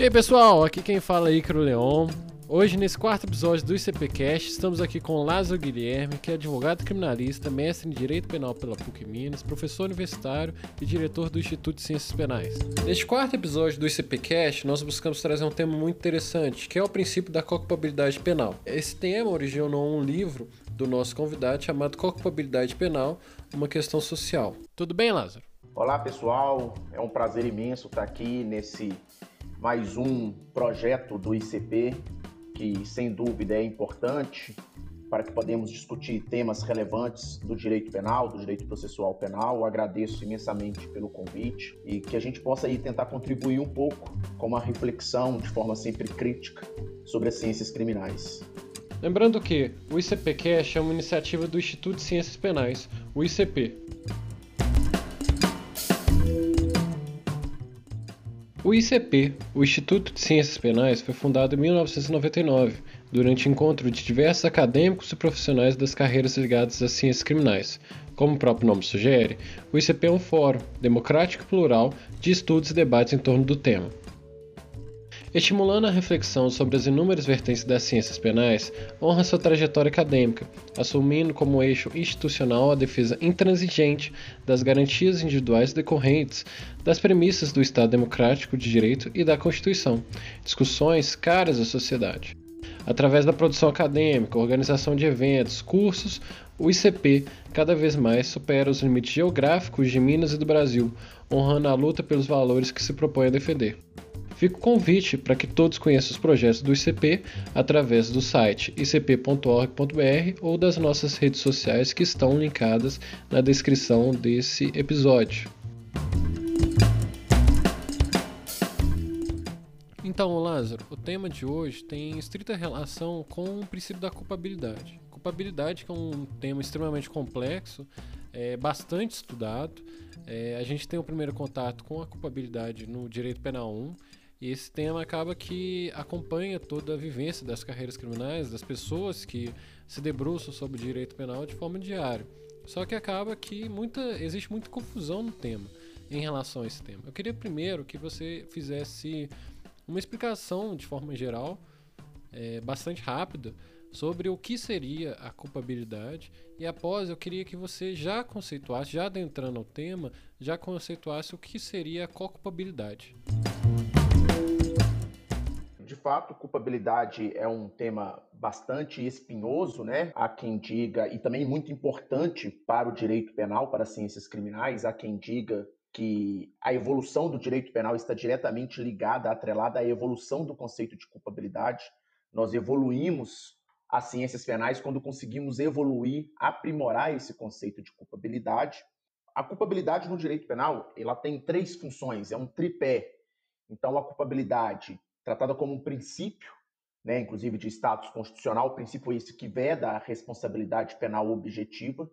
E aí pessoal, aqui quem fala é Icaro Leon. Hoje, nesse quarto episódio do ICPcast, estamos aqui com Lázaro Guilherme, que é advogado criminalista, mestre em Direito Penal pela PUC Minas, professor universitário e diretor do Instituto de Ciências Penais. Neste quarto episódio do ICPcast, nós buscamos trazer um tema muito interessante, que é o princípio da culpabilidade penal. Esse tema originou um livro do nosso convidado chamado Culpabilidade Penal, uma questão social. Tudo bem, Lázaro? Olá, pessoal. É um prazer imenso estar aqui nesse mais um projeto do ICP que, sem dúvida, é importante para que podemos discutir temas relevantes do direito penal, do direito processual penal. Eu agradeço imensamente pelo convite e que a gente possa aí tentar contribuir um pouco com uma reflexão de forma sempre crítica sobre as ciências criminais. Lembrando que o ICPcast é uma iniciativa do Instituto de Ciências Penais, o ICP, O ICP, o Instituto de Ciências Penais, foi fundado em 1999, durante encontro de diversos acadêmicos e profissionais das carreiras ligadas às ciências criminais. Como o próprio nome sugere, o ICP é um fórum democrático e plural de estudos e debates em torno do tema. Estimulando a reflexão sobre as inúmeras vertentes das ciências penais, honra sua trajetória acadêmica, assumindo como eixo institucional a defesa intransigente das garantias individuais decorrentes das premissas do Estado Democrático de Direito e da Constituição, discussões caras à sociedade. Através da produção acadêmica, organização de eventos, cursos, o ICP cada vez mais supera os limites geográficos de Minas e do Brasil, honrando a luta pelos valores que se propõe a defender. Fica o convite para que todos conheçam os projetos do ICP através do site icp.org.br ou das nossas redes sociais que estão linkadas na descrição desse episódio. Então, Lázaro, o tema de hoje tem estrita relação com o princípio da culpabilidade. Culpabilidade, que é um tema extremamente complexo, é bastante estudado. É, a gente tem o primeiro contato com a culpabilidade no Direito Penal 1 e esse tema acaba que acompanha toda a vivência das carreiras criminais, das pessoas que se debruçam sobre o direito penal de forma diária. Só que acaba que muita, existe muita confusão no tema, em relação a esse tema. Eu queria primeiro que você fizesse uma explicação de forma geral, é, bastante rápida, sobre o que seria a culpabilidade e após eu queria que você já conceituasse, já adentrando ao tema, já conceituasse o que seria a culpabilidade de fato, culpabilidade é um tema bastante espinhoso, né? Há quem diga, e também muito importante para o direito penal, para as ciências criminais, há quem diga que a evolução do direito penal está diretamente ligada, atrelada à evolução do conceito de culpabilidade. Nós evoluímos as ciências penais quando conseguimos evoluir, aprimorar esse conceito de culpabilidade. A culpabilidade no direito penal, ela tem três funções, é um tripé. Então, a culpabilidade tratada como um princípio, né, inclusive de status constitucional, o princípio esse que veda a responsabilidade penal objetiva.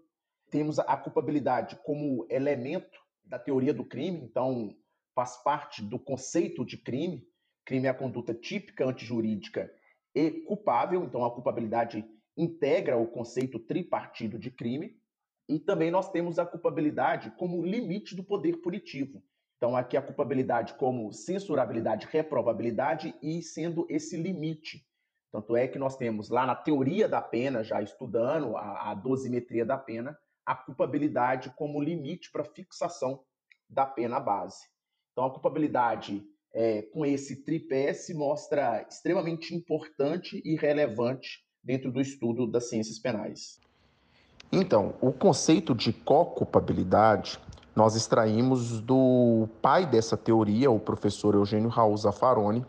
Temos a culpabilidade como elemento da teoria do crime, então faz parte do conceito de crime. Crime é a conduta típica antijurídica e culpável, então a culpabilidade integra o conceito tripartido de crime. E também nós temos a culpabilidade como limite do poder punitivo. Então, aqui a culpabilidade como censurabilidade, reprovabilidade e sendo esse limite. Tanto é que nós temos lá na teoria da pena, já estudando a, a dosimetria da pena, a culpabilidade como limite para fixação da pena base. Então, a culpabilidade é, com esse tripé se mostra extremamente importante e relevante dentro do estudo das ciências penais. Então, o conceito de co-culpabilidade nós extraímos do pai dessa teoria, o professor Eugênio Raul Zaffaroni,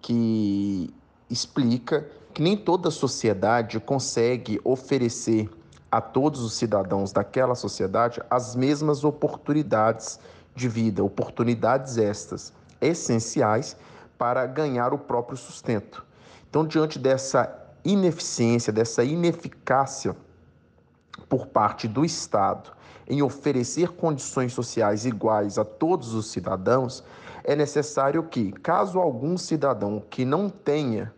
que explica que nem toda sociedade consegue oferecer a todos os cidadãos daquela sociedade as mesmas oportunidades de vida, oportunidades estas essenciais para ganhar o próprio sustento. Então, diante dessa ineficiência, dessa ineficácia por parte do Estado em oferecer condições sociais iguais a todos os cidadãos, é necessário que, caso algum cidadão que não tenha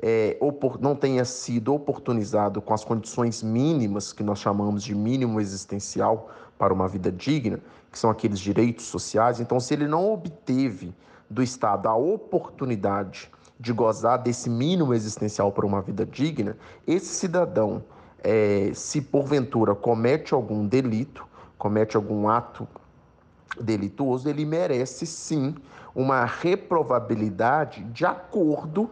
é, não tenha sido oportunizado com as condições mínimas que nós chamamos de mínimo existencial para uma vida digna, que são aqueles direitos sociais, então se ele não obteve do Estado a oportunidade de gozar desse mínimo existencial para uma vida digna, esse cidadão, é, se porventura comete algum delito, comete algum ato delituoso, ele merece sim uma reprovabilidade de acordo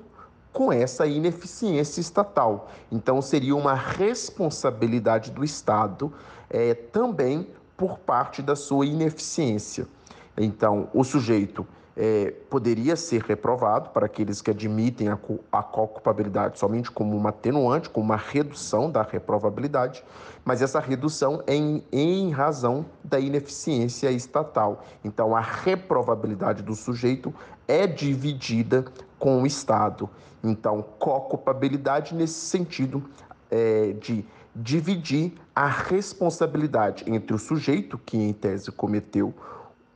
com essa ineficiência estatal. Então, seria uma responsabilidade do Estado é, também por parte da sua ineficiência. Então, o sujeito é, poderia ser reprovado para aqueles que admitem a, a culpabilidade somente como uma atenuante, como uma redução da reprovabilidade, mas essa redução é em, em razão da ineficiência estatal. Então, a reprovabilidade do sujeito é dividida com o Estado. Então, co-culpabilidade nesse sentido é, de dividir a responsabilidade entre o sujeito, que em tese cometeu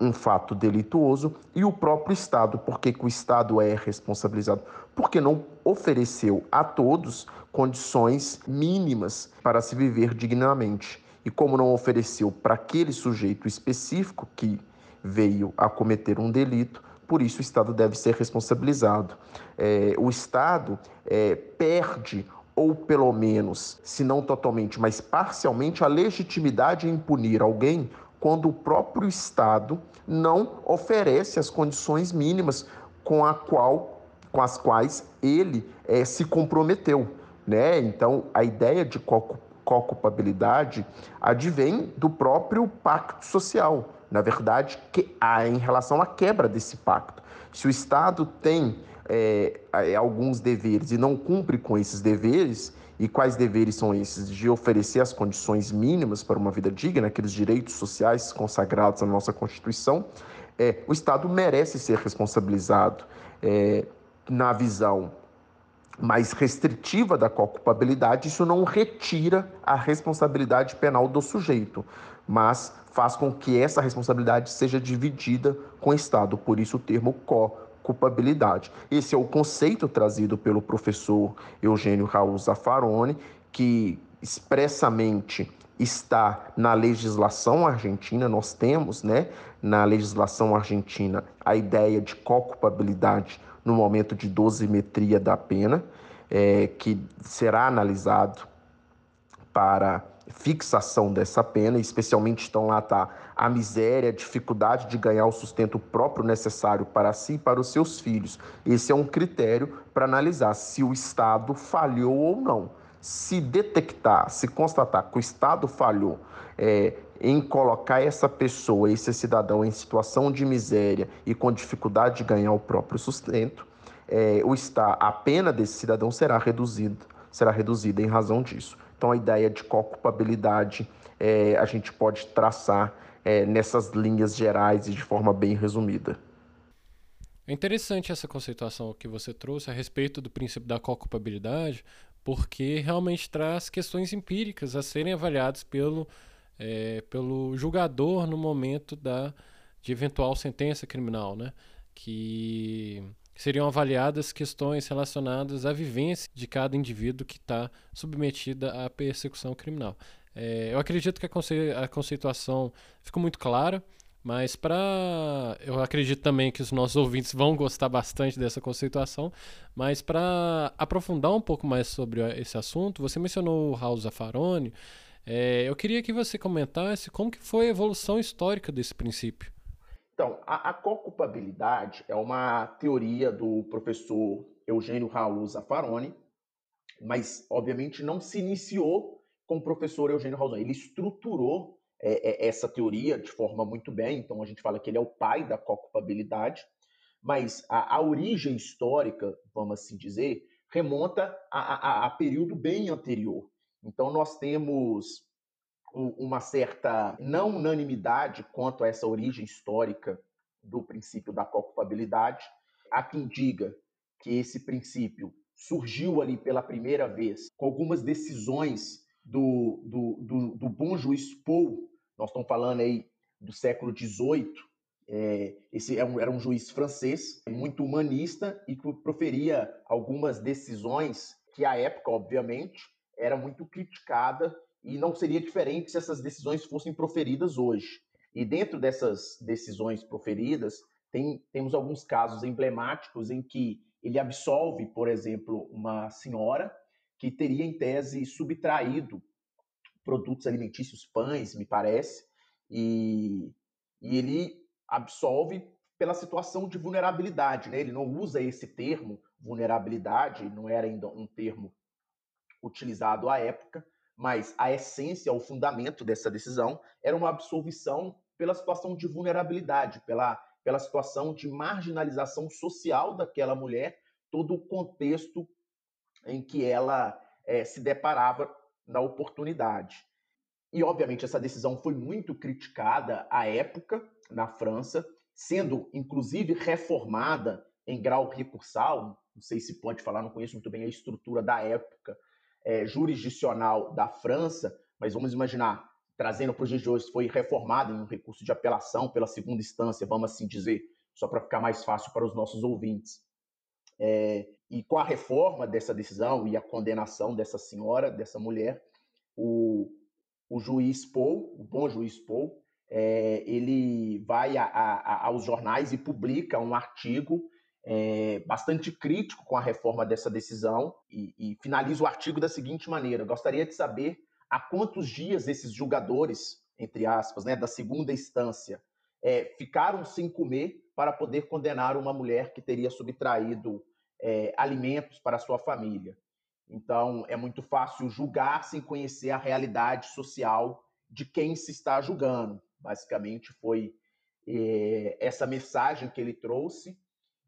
um fato delituoso e o próprio Estado. Por que, que o Estado é responsabilizado? Porque não ofereceu a todos condições mínimas para se viver dignamente. E como não ofereceu para aquele sujeito específico que veio a cometer um delito, por isso o Estado deve ser responsabilizado. É, o Estado é, perde ou pelo menos, se não totalmente, mas parcialmente, a legitimidade em punir alguém quando o próprio Estado não oferece as condições mínimas com, a qual, com as quais ele é, se comprometeu. Né? Então, a ideia de co-culpabilidade advém do próprio pacto social. Na verdade, que há em relação à quebra desse pacto. Se o Estado tem é, alguns deveres e não cumpre com esses deveres, e quais deveres são esses? De oferecer as condições mínimas para uma vida digna, aqueles direitos sociais consagrados na nossa Constituição, é, o Estado merece ser responsabilizado é, na visão mais restritiva da culpabilidade, isso não retira a responsabilidade penal do sujeito, mas faz com que essa responsabilidade seja dividida com o Estado, por isso o termo co culpabilidade. Esse é o conceito trazido pelo professor Eugênio Raul Zaffaroni, que expressamente está na legislação argentina, nós temos, né, na legislação argentina, a ideia de co-culpabilidade no momento de dosimetria da pena, é, que será analisado para fixação dessa pena, especialmente estão lá tá a miséria, a dificuldade de ganhar o sustento próprio necessário para si e para os seus filhos. Esse é um critério para analisar se o Estado falhou ou não. Se detectar, se constatar que o Estado falhou é, em colocar essa pessoa, esse cidadão em situação de miséria e com dificuldade de ganhar o próprio sustento, é, o está, a pena desse cidadão será reduzida, será reduzida em razão disso. Então, a ideia de co-culpabilidade é, a gente pode traçar é, nessas linhas gerais e de forma bem resumida. É interessante essa conceituação que você trouxe a respeito do princípio da co-culpabilidade, porque realmente traz questões empíricas a serem avaliadas pelo, é, pelo julgador no momento da, de eventual sentença criminal, né? que seriam avaliadas questões relacionadas à vivência de cada indivíduo que está submetida à persecução criminal. É, eu acredito que a, conce a conceituação ficou muito clara, mas para. Eu acredito também que os nossos ouvintes vão gostar bastante dessa conceituação, mas para aprofundar um pouco mais sobre esse assunto, você mencionou o Raul Zaffaroni. É, eu queria que você comentasse como que foi a evolução histórica desse princípio. Então, a, a co-culpabilidade é uma teoria do professor Eugênio Raul Zaffaroni, mas, obviamente, não se iniciou com o professor Eugênio Raul. Ele estruturou é, é, essa teoria de forma muito bem, então a gente fala que ele é o pai da co-culpabilidade, mas a, a, origem histórica, vamos assim dizer, remonta a, a, a período bem anterior. Então, nós temos uma certa não unanimidade quanto a essa origem histórica do princípio da culpabilidade. Há quem diga que esse princípio surgiu ali pela primeira vez com algumas decisões do, do, do, do bom juiz Paul, nós estamos falando aí do século XVIII, é, esse era é um, era um juiz francês, muito humanista e que proferia algumas decisões que à época, obviamente, era muito criticada e não seria diferente se essas decisões fossem proferidas hoje. E dentro dessas decisões proferidas, tem, temos alguns casos emblemáticos em que ele absolve, por exemplo, uma senhora que teria, em tese, subtraído produtos alimentícios, pães, me parece, e, e ele absolve pela situação de vulnerabilidade. Né? Ele não usa esse termo, vulnerabilidade, não era ainda um termo utilizado à época, mas a essência, o fundamento dessa decisão era uma absolvição pela situação de vulnerabilidade, pela, pela situação de marginalização social daquela mulher, todo o contexto em que ela é, se deparava na oportunidade. E, obviamente, essa decisão foi muito criticada à época na França, sendo inclusive reformada em grau recursal. Não sei se pode falar, não conheço muito bem a estrutura da época é, jurisdicional da França, mas vamos imaginar, trazendo para os dias de hoje, foi reformada em um recurso de apelação pela segunda instância, vamos assim dizer, só para ficar mais fácil para os nossos ouvintes. É, e com a reforma dessa decisão e a condenação dessa senhora, dessa mulher, o, o juiz Paul, o bom juiz Paul, é, ele vai a, a, aos jornais e publica um artigo é, bastante crítico com a reforma dessa decisão e, e finaliza o artigo da seguinte maneira: gostaria de saber há quantos dias esses julgadores, entre aspas, né, da segunda instância, é, ficaram sem comer para poder condenar uma mulher que teria subtraído é, alimentos para sua família. Então, é muito fácil julgar sem conhecer a realidade social de quem se está julgando. Basicamente, foi é, essa mensagem que ele trouxe.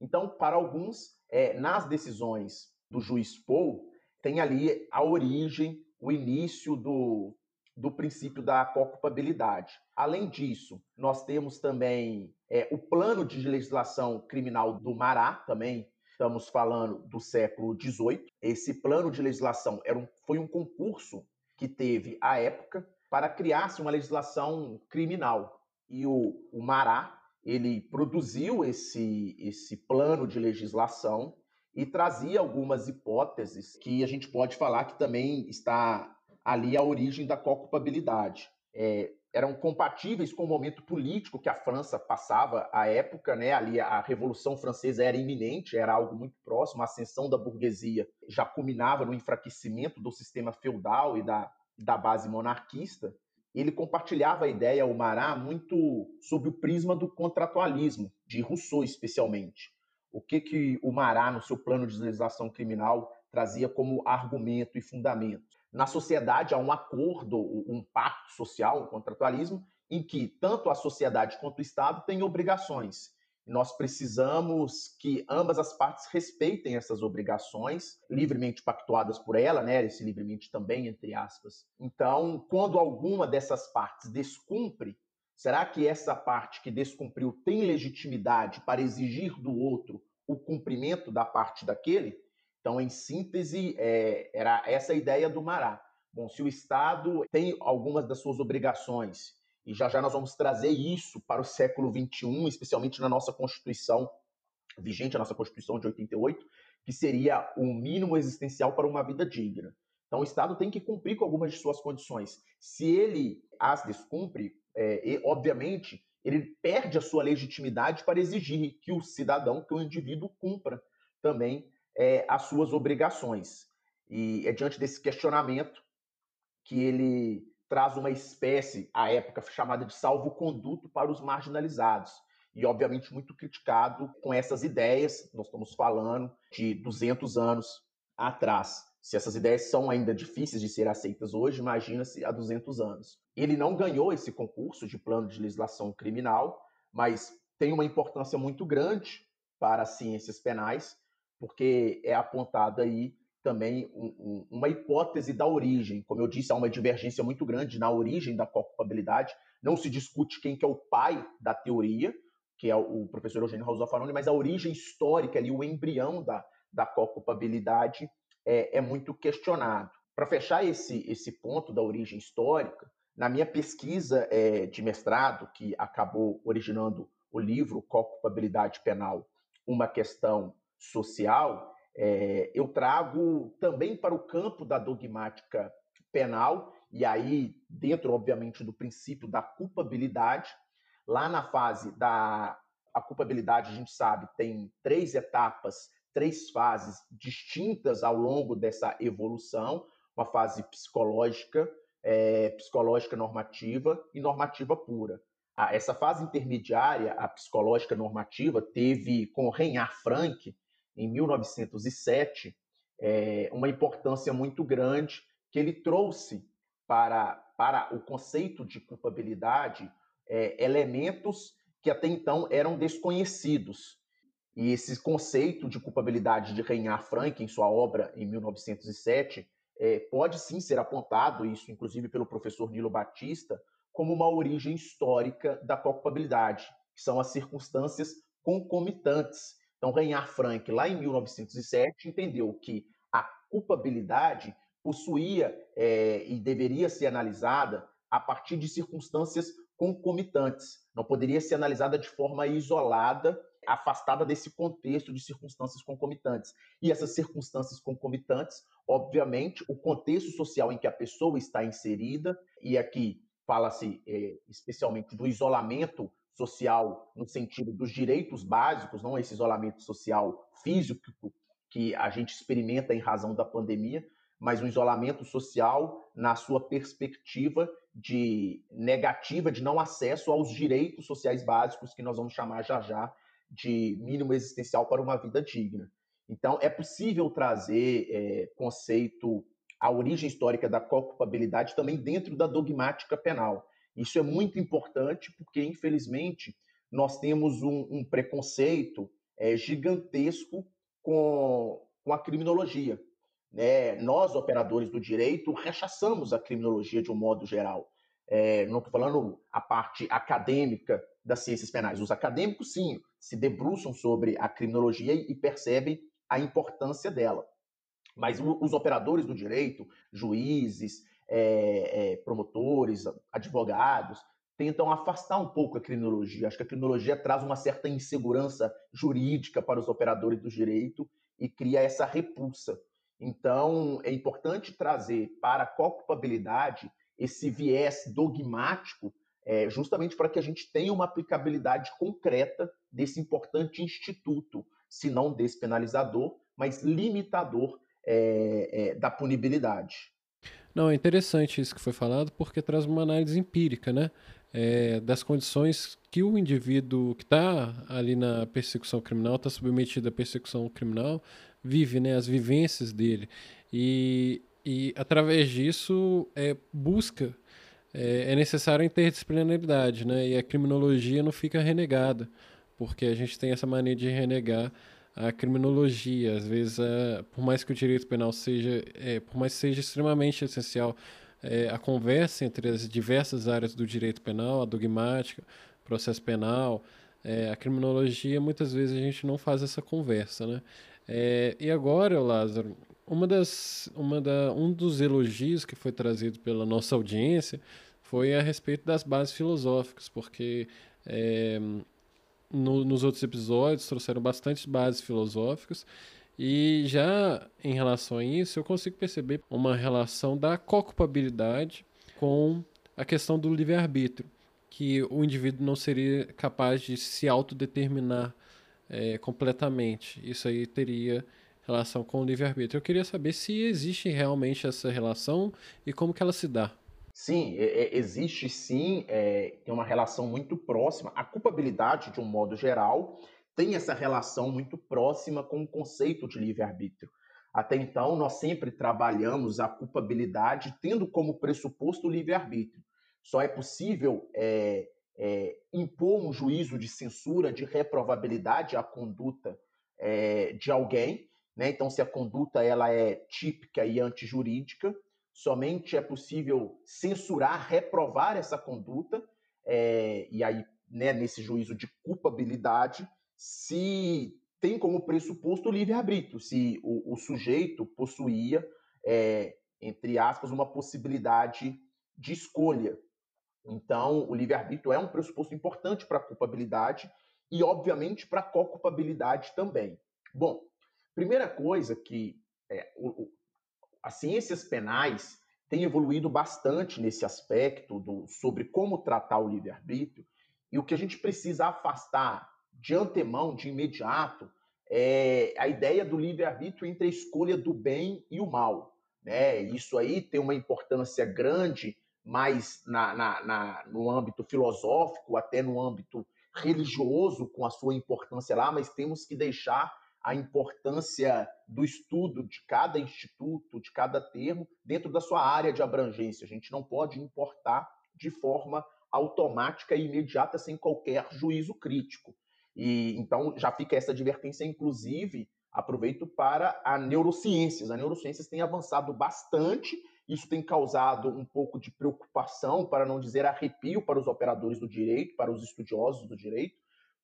Então, para alguns, é, nas decisões do juiz Paul, tem ali a origem, o início do, do princípio da culpabilidade. Além disso, nós temos também é, o plano de legislação criminal do Mará, também estamos falando do século XVIII. Esse plano de legislação era um, foi um concurso que teve à época para criar-se uma legislação criminal. E o, o Mará, ele produziu esse, esse plano de legislação e trazia algumas hipóteses que a gente pode falar que também está ali a origem da culpabilidade. É, eram compatíveis com o momento político que a França passava à época, né? Ali a Revolução Francesa era iminente, era algo muito próximo, a ascensão da burguesia já culminava no enfraquecimento do sistema feudal e da da base monarquista, ele compartilhava a ideia, o Mará, muito sob o prisma do contratualismo, de Rousseau especialmente. O que, que o Mará, no seu plano de legislação criminal, trazia como argumento e fundamento. Na sociedade há um acordo, um pacto social, um contratualismo, em que tanto a sociedade quanto o Estado têm obrigações. Nós precisamos que ambas as partes respeitem essas obrigações, livremente pactuadas por ela, né? Esse livremente também, entre aspas. Então, quando alguma dessas partes descumpre, será que essa parte que descumpriu tem legitimidade para exigir do outro o cumprimento da parte daquele? Então, em síntese, é, era essa a ideia do Mará. Bom, se o Estado tem algumas das suas obrigações e já já nós vamos trazer isso para o século XXI, especialmente na nossa Constituição, vigente a nossa Constituição de 88, que seria o mínimo existencial para uma vida digna. Então, o Estado tem que cumprir com algumas de suas condições. Se ele as descumpre, é, e, obviamente, ele perde a sua legitimidade para exigir que o cidadão, que o indivíduo, cumpra também é, as suas obrigações. E é diante desse questionamento que ele traz uma espécie, à época chamada de salvo-conduto para os marginalizados. E, obviamente, muito criticado com essas ideias, nós estamos falando de 200 anos atrás. Se essas ideias são ainda difíceis de ser aceitas hoje, imagina-se há 200 anos. Ele não ganhou esse concurso de plano de legislação criminal, mas tem uma importância muito grande para as ciências penais, porque é apontado aí também um, um, uma hipótese da origem. Como eu disse, há uma divergência muito grande na origem da culpabilidade. Não se discute quem que é o pai da teoria, que é o professor Eugênio Raul Zaffaroni, mas a origem histórica, ali, o embrião da, da culpabilidade é, é muito questionado. Para fechar esse, esse ponto da origem histórica, na minha pesquisa é, de mestrado, que acabou originando o livro Culpabilidade Penal, uma questão social, é, eu trago também para o campo da dogmática penal, e aí, dentro, obviamente, do princípio da culpabilidade, lá na fase da A culpabilidade, a gente sabe, tem três etapas, três fases distintas ao longo dessa evolução: uma fase psicológica, é, psicológica normativa e normativa pura. Ah, essa fase intermediária, a psicológica normativa, teve com Reinhard Frank, em 1907, é, uma importância muito grande que ele trouxe para, para o conceito de culpabilidade é, elementos que até então eram desconhecidos. E esse conceito de culpabilidade de Reinhard Frank, em sua obra em 1907, é, pode sim ser apontado, isso inclusive pelo professor Nilo Batista, como uma origem histórica da culpabilidade, que são as circunstâncias concomitantes. Então, Reinhard Frank, lá em 1907, entendeu que a culpabilidade possuía é, e deveria ser analisada a partir de circunstâncias concomitantes. Não poderia ser analisada de forma isolada, afastada desse contexto de circunstâncias concomitantes. E essas circunstâncias concomitantes, obviamente, o contexto social em que a pessoa está inserida, e aqui fala-se é, especialmente do isolamento social no sentido dos direitos básicos, não esse isolamento social físico que a gente experimenta em razão da pandemia, mas um isolamento social na sua perspectiva de negativa de não acesso aos direitos sociais básicos que nós vamos chamar já já de mínimo existencial para uma vida digna. Então, é possível trazer é, conceito, a origem histórica da culpabilidade também dentro da dogmática penal. Isso é muito importante porque, infelizmente, nós temos um, um preconceito é, gigantesco com, com a criminologia. Né? Nós, operadores do direito, rechaçamos a criminologia de um modo geral. É, não estou falando a parte acadêmica das ciências penais. Os acadêmicos, sim, se debruçam sobre a criminologia e percebem a importância dela. Mas os operadores do direito, juízes, é, é, promotores, advogados, tentam afastar um pouco a criminologia. Acho que a criminologia traz uma certa insegurança jurídica para os operadores do direito e cria essa repulsa. Então, é importante trazer para a culpabilidade esse viés dogmático, é, justamente para que a gente tenha uma aplicabilidade concreta desse importante instituto, se não despenalizador, mas limitador é, é, da punibilidade. Não, é interessante isso que foi falado, porque traz uma análise empírica, né? É, das condições que o indivíduo que está ali na persecução criminal, está submetido à persecução criminal, vive, né? As vivências dele. E, e através disso, é, busca, é, é necessário a interdisciplinaridade, né? E a criminologia não fica renegada, porque a gente tem essa mania de renegar a criminologia. Às vezes, por mais que o direito penal seja, é, por mais seja extremamente essencial é, a conversa entre as diversas áreas do direito penal, a dogmática, processo penal, é, a criminologia, muitas vezes a gente não faz essa conversa, né? É, e agora, Lázaro, uma das, uma da, um dos elogios que foi trazido pela nossa audiência foi a respeito das bases filosóficas, porque é, no, nos outros episódios trouxeram bastante bases filosóficas e já em relação a isso eu consigo perceber uma relação da culpabilidade com a questão do livre-arbítrio, que o indivíduo não seria capaz de se autodeterminar é, completamente. Isso aí teria relação com o livre-arbítrio. Eu queria saber se existe realmente essa relação e como que ela se dá. Sim, existe sim, é, tem uma relação muito próxima. A culpabilidade, de um modo geral, tem essa relação muito próxima com o conceito de livre-arbítrio. Até então, nós sempre trabalhamos a culpabilidade tendo como pressuposto o livre-arbítrio. Só é possível é, é, impor um juízo de censura, de reprovabilidade à conduta é, de alguém. Né? Então, se a conduta ela é típica e antijurídica, somente é possível censurar, reprovar essa conduta, é, e aí, né, nesse juízo de culpabilidade, se tem como pressuposto o livre-arbítrio, se o, o, sujeito possuía, é, entre aspas, uma possibilidade de escolha. Então, o livre-arbítrio é um pressuposto importante para a culpabilidade e, obviamente, para a co-culpabilidade também. Bom, primeira coisa que é, o, as ciências penais têm evoluído bastante nesse aspecto do, sobre como tratar o livre-arbítrio, e o que a gente precisa afastar de antemão, de imediato, é a ideia do livre-arbítrio entre a escolha do bem e o mal. Né? Isso aí tem uma importância grande, mais na, na, na, no âmbito filosófico, até no âmbito religioso, com a sua importância lá, mas temos que deixar a importância do estudo de cada instituto, de cada termo, dentro da sua área de abrangência. A gente não pode importar de forma automática e imediata sem qualquer juízo crítico. E então já fica essa advertência, inclusive, aproveito para a neurociências. A neurociências tem avançado bastante, isso tem causado um pouco de preocupação, para não dizer arrepio para os operadores do direito, para os estudiosos do direito,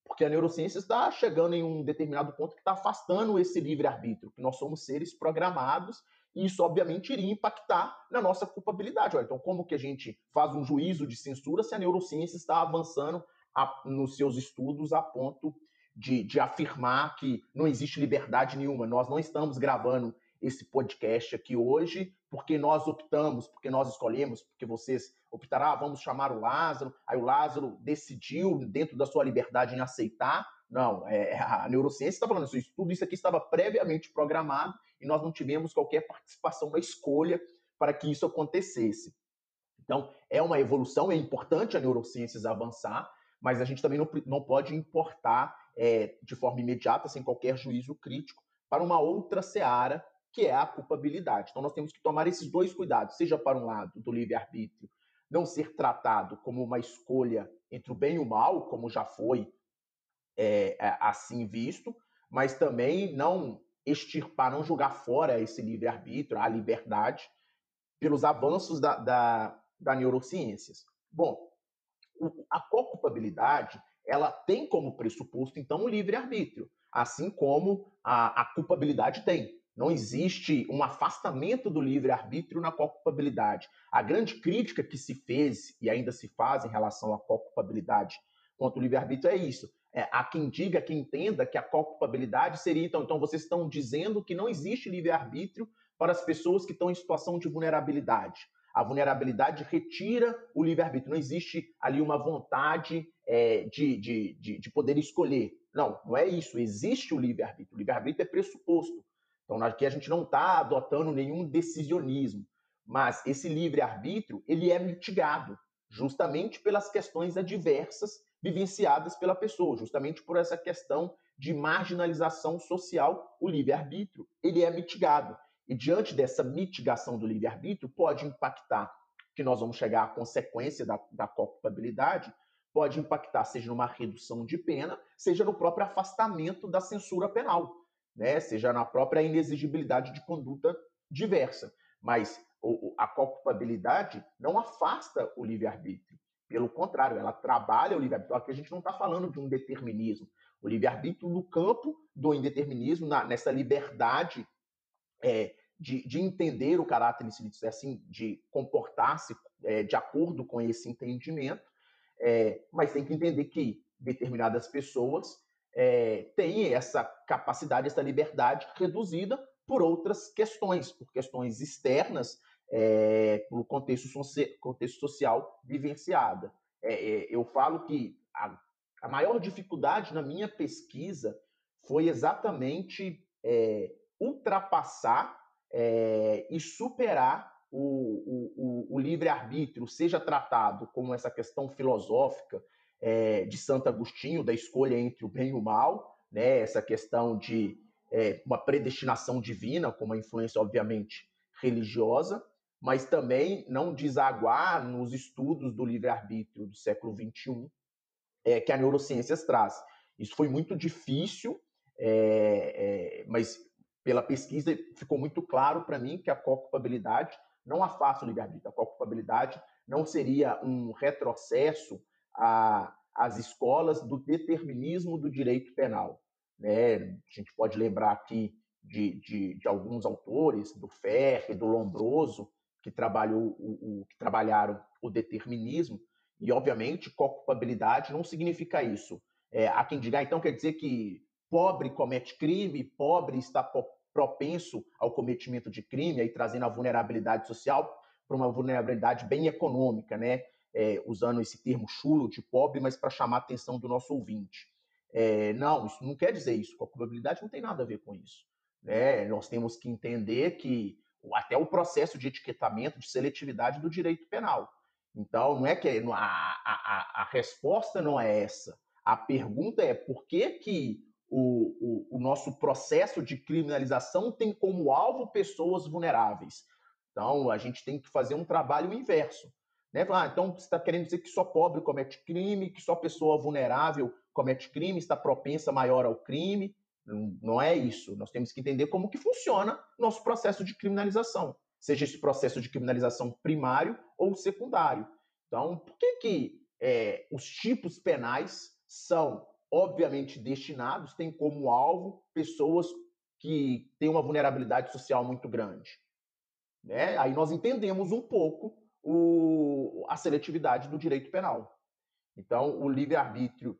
porque a neurociência está chegando em um determinado ponto que está afastando esse livre-arbítrio, que nós somos seres programados, e isso obviamente iria impactar na nossa culpabilidade. Olha, então, como que a gente faz um juízo de censura se a neurociência está avançando a, nos seus estudos a ponto de, de afirmar que não existe liberdade nenhuma? Nós não estamos gravando esse podcast aqui hoje porque nós optamos, porque nós escolhemos, porque vocês optaram, ah, vamos chamar o Lázaro, aí o Lázaro decidiu, dentro da sua liberdade, em aceitar. Não, é, a neurociência está falando isso, tudo isso aqui estava previamente programado e nós não tivemos qualquer participação na escolha para que isso acontecesse. Então, é uma evolução, é importante a neurociências avançar, mas a gente também não, não pode importar é, de forma imediata, sem qualquer juízo crítico, para uma outra seara que é a culpabilidade. Então nós temos que tomar esses dois cuidados, seja para um lado do livre-arbítrio, não ser tratado como uma escolha entre o bem e o mal, como já foi é, é, assim visto, mas também não extirpar, não jogar fora esse livre-arbítrio, a liberdade, pelos avanços da, da, da neurociências. Bom, a culpabilidade ela tem como pressuposto, então, o livre-arbítrio, assim como a, a culpabilidade tem. Não existe um afastamento do livre-arbítrio na culpabilidade. A grande crítica que se fez e ainda se faz em relação à culpabilidade contra o livre-arbítrio é isso. É, há quem diga, quem entenda que a culpabilidade seria, então, então vocês estão dizendo que não existe livre-arbítrio para as pessoas que estão em situação de vulnerabilidade. A vulnerabilidade retira o livre-arbítrio. Não existe ali uma vontade é, de, de, de, de poder escolher. Não, não é isso. Existe o livre-arbítrio. O livre-arbítrio é pressuposto. Então, aqui a gente não está adotando nenhum decisionismo, mas esse livre-arbítrio ele é mitigado justamente pelas questões adversas vivenciadas pela pessoa, justamente por essa questão de marginalização social, o livre-arbítrio ele é mitigado. E diante dessa mitigação do livre-arbítrio, pode impactar, que nós vamos chegar à consequência da, da culpabilidade, pode impactar seja numa redução de pena, seja no próprio afastamento da censura penal né? seja na própria inexigibilidade de conduta diversa. Mas a culpabilidade não afasta o livre-arbítrio. Pelo contrário, ela trabalha o livre-arbítrio. Aqui a gente não está falando de um determinismo. O livre-arbítrio no campo do indeterminismo, na, nessa liberdade é, de, de, entender o caráter, assim, de comportar-se é, de acordo com esse entendimento, é, mas tem que entender que determinadas pessoas é, tem essa capacidade, essa liberdade reduzida por outras questões, por questões externas, é, pelo contexto, contexto social vivenciada. É, é, eu falo que a, a, maior dificuldade na minha pesquisa foi exatamente é, ultrapassar é, e superar o, o, o livre-arbítrio, seja tratado como essa questão filosófica é, de Santo Agostinho, da escolha entre o bem e o mal, né, essa questão de é, uma predestinação divina, com uma influência, obviamente, religiosa, mas também não desaguar nos estudos do livre-arbítrio do século XXI é, que a neurociência traz. Isso foi muito difícil, é, é, mas pela pesquisa ficou muito claro para mim que a culpabilidade não afasta o livre-arbítrio. A culpabilidade não seria um retrocesso a, as escolas do determinismo do direito penal. Né? A gente pode lembrar aqui de, de, de alguns autores, do Ferre, do Lombroso, que, trabalhou, o, o, que trabalharam o determinismo, e, obviamente, culpabilidade não significa isso. É, há quem diga, ah, então quer dizer que pobre comete crime, pobre está propenso ao cometimento de crime, aí trazendo a vulnerabilidade social para uma vulnerabilidade bem econômica, né? É, usando esse termo chulo de pobre, mas para chamar a atenção do nosso ouvinte. É, não, isso não quer dizer isso. A culpabilidade não tem nada a ver com isso. Né? Nós temos que entender que até o processo de etiquetamento, de seletividade do direito penal. Então, não é que a, a, a resposta não é essa. A pergunta é por que, que o, o, o nosso processo de criminalização tem como alvo pessoas vulneráveis. Então, a gente tem que fazer um trabalho inverso. Né? Ah, então, você está querendo dizer que só pobre comete crime, que só pessoa vulnerável comete crime, está propensa maior ao crime. Não é isso. Nós temos que entender como que funciona nosso processo de criminalização, seja esse processo de criminalização primário ou secundário. Então, por que, que é, os tipos penais são, obviamente, destinados, têm como alvo pessoas que têm uma vulnerabilidade social muito grande? Né? Aí nós entendemos um pouco o, a seletividade do direito penal. Então, o livre-arbítrio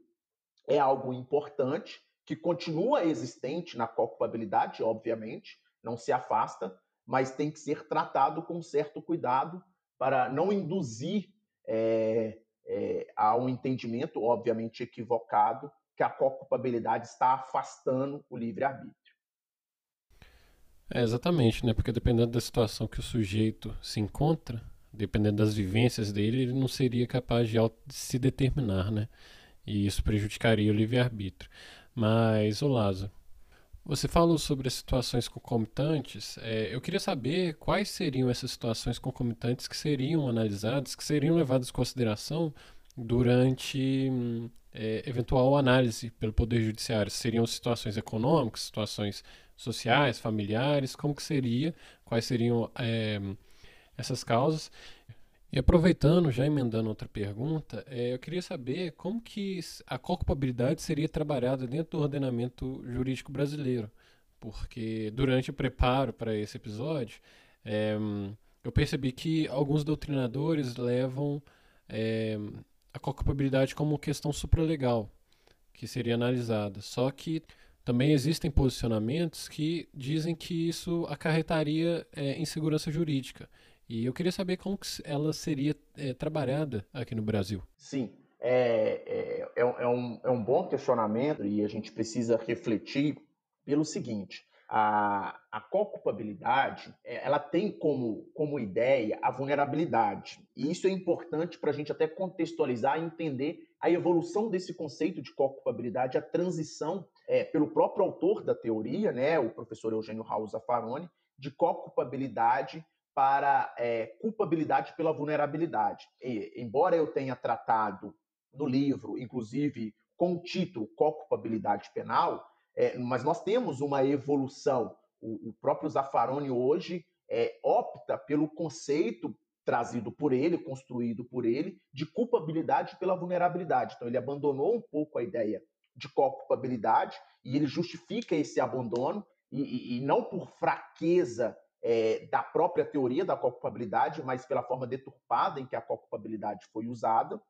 é algo importante, que continua existente na culpabilidade, obviamente, não se afasta, mas tem que ser tratado com certo cuidado para não induzir é, é, a um entendimento, obviamente equivocado, que a culpabilidade está afastando o livre-arbítrio. É, exatamente, né? Porque dependendo da situação que o sujeito se encontra, dependendo das vivências dele, ele não seria capaz de se determinar, né? E isso prejudicaria o livre-arbítrio. Mas, ô Lázaro, você falou sobre as situações concomitantes. É, eu queria saber quais seriam essas situações concomitantes que seriam analisadas, que seriam levadas em consideração durante é, eventual análise pelo Poder Judiciário. Seriam situações econômicas, situações sociais, familiares, como que seria, quais seriam é, essas causas. E aproveitando, já emendando outra pergunta, é, eu queria saber como que a culpabilidade seria trabalhada dentro do ordenamento jurídico brasileiro, porque durante o preparo para esse episódio, é, eu percebi que alguns doutrinadores levam é, a culpabilidade como questão supralegal, que seria analisada. Só que também existem posicionamentos que dizem que isso acarretaria é, insegurança jurídica. E eu queria saber como ela seria é, trabalhada aqui no Brasil. Sim, é, é, é, um, é um bom questionamento e a gente precisa refletir pelo seguinte: a, a co-culpabilidade ela tem como, como ideia a vulnerabilidade. E isso é importante para a gente até contextualizar e entender a evolução desse conceito de co-culpabilidade, a transição é, pelo próprio autor da teoria, né, o professor Eugênio Raul Zaffaroni, de co-culpabilidade para é, culpabilidade pela vulnerabilidade. E, embora eu tenha tratado no livro, inclusive com o título Co-culpabilidade penal, é, mas nós temos uma evolução. O, o próprio Zaffaroni hoje é, opta pelo conceito trazido por ele, construído por ele, de culpabilidade pela vulnerabilidade. Então ele abandonou um pouco a ideia de co-culpabilidade e ele justifica esse abandono e, e, e não por fraqueza é, da própria teoria da culpabilidade, mas pela forma deturpada em que a culpabilidade foi usada.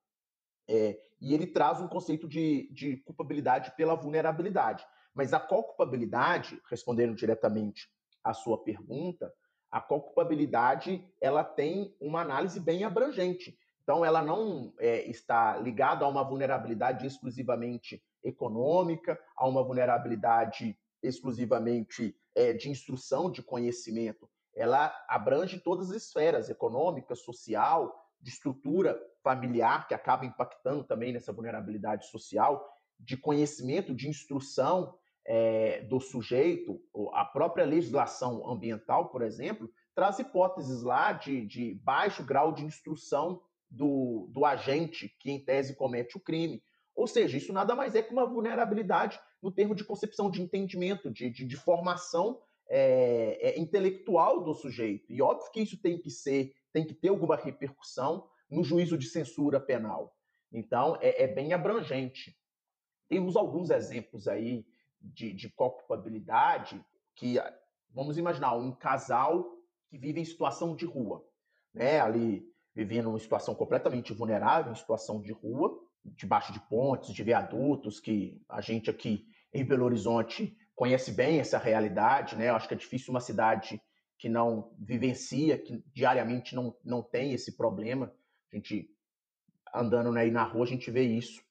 É, e ele traz um conceito de, de culpabilidade pela vulnerabilidade. Mas a culpabilidade, respondendo diretamente à sua pergunta, a culpabilidade ela tem uma análise bem abrangente. Então, ela não é, está ligada a uma vulnerabilidade exclusivamente econômica, a uma vulnerabilidade exclusivamente é, de instrução, de conhecimento, ela abrange todas as esferas, econômica, social, de estrutura familiar, que acaba impactando também nessa vulnerabilidade social, de conhecimento, de instrução é, do sujeito, a própria legislação ambiental, por exemplo, traz hipóteses lá de, de baixo grau de instrução do, do agente que, em tese, comete o crime. Ou seja, isso nada mais é que uma vulnerabilidade no termo de concepção de entendimento, de, de, de formação é, é, intelectual do sujeito. E óbvio que isso tem que ser, tem que ter alguma repercussão no juízo de censura penal. Então, é, é bem abrangente. Temos alguns exemplos aí de, de culpabilidade que, vamos imaginar, um casal que vive em situação de rua, né? ali vivendo uma situação completamente vulnerável, em situação de rua, debaixo de pontes, de viadutos, que a gente aqui em Belo Horizonte conhece bem essa realidade, né? Eu acho que é difícil uma cidade que não vivencia, que diariamente não, não tem esse problema. A gente andando aí na rua, a gente vê isso.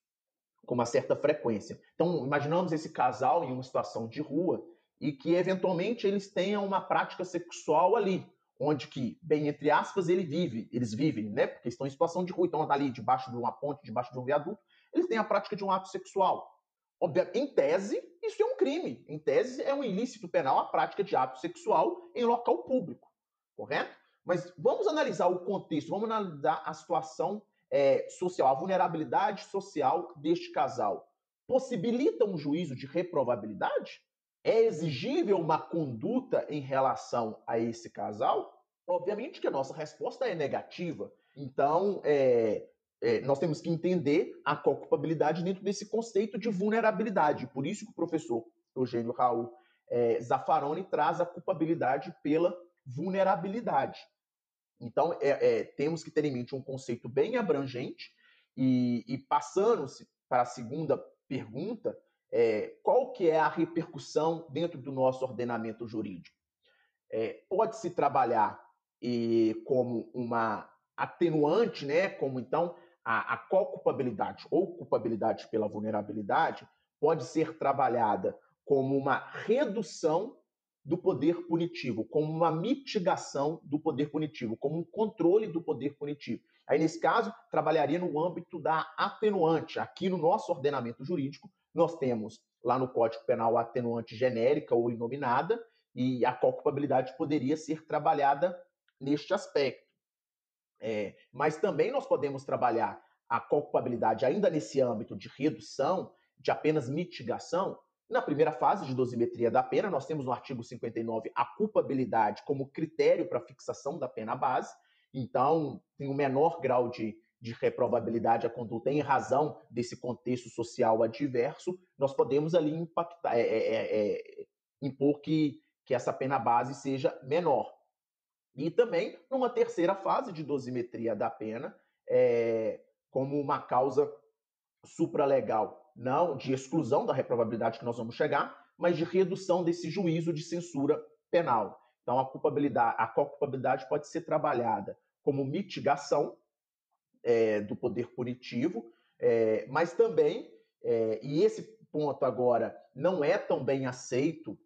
com uma certa frequência. Então, imaginamos esse casal em uma situação de rua e que eventualmente eles tenham uma prática sexual ali, onde que, bem entre aspas, ele vive, eles vivem, né? Porque estão em situação de rua, então ali debaixo de uma ponte, debaixo de um viaduto, eles têm a prática de um ato sexual. Em tese, isso é um crime. Em tese, é um ilícito penal a prática de ato sexual em local público, correto? Mas vamos analisar o contexto, vamos analisar a situação é, social, a vulnerabilidade social deste casal. Possibilita um juízo de reprovabilidade? É exigível uma conduta em relação a esse casal? Obviamente que a nossa resposta é negativa. Então, é, é, nós temos que entender a culpabilidade dentro desse conceito de vulnerabilidade. Por isso que o professor Eugênio Raul é, Zaffaroni traz a culpabilidade pela vulnerabilidade. Então, é, é temos que ter em mente um conceito bem abrangente e, e passando-se para a segunda pergunta, é, qual que é a repercussão dentro do nosso ordenamento jurídico? É, Pode-se trabalhar e, como uma atenuante, né? Como então a, a culpabilidade ou culpabilidade pela vulnerabilidade pode ser trabalhada como uma redução do poder punitivo, como uma mitigação do poder punitivo, como um controle do poder punitivo. Aí, nesse caso, trabalharia no âmbito da atenuante. Aqui no nosso ordenamento jurídico, nós temos lá no Código Penal a atenuante genérica ou inominada, e a culpabilidade poderia ser trabalhada neste aspecto. É, mas também nós podemos trabalhar a culpabilidade ainda nesse âmbito de redução, de apenas mitigação. Na primeira fase de dosimetria da pena, nós temos no artigo 59 a culpabilidade como critério para fixação da pena base. Então, tem um menor grau de, de reprovabilidade a conduta em razão desse contexto social adverso, nós podemos ali impactar, é, é, é, é impor que, que essa pena base seja menor. E também, numa terceira fase de dosimetria da pena, é, como uma causa supralegal, não de exclusão da reprovabilidade que nós vamos chegar, mas de redução desse juízo de censura penal. Então, a culpabilidade, a culpabilidade pode ser trabalhada como mitigação é, do poder punitivo, é, mas também, é, e esse ponto agora não é tão bem aceito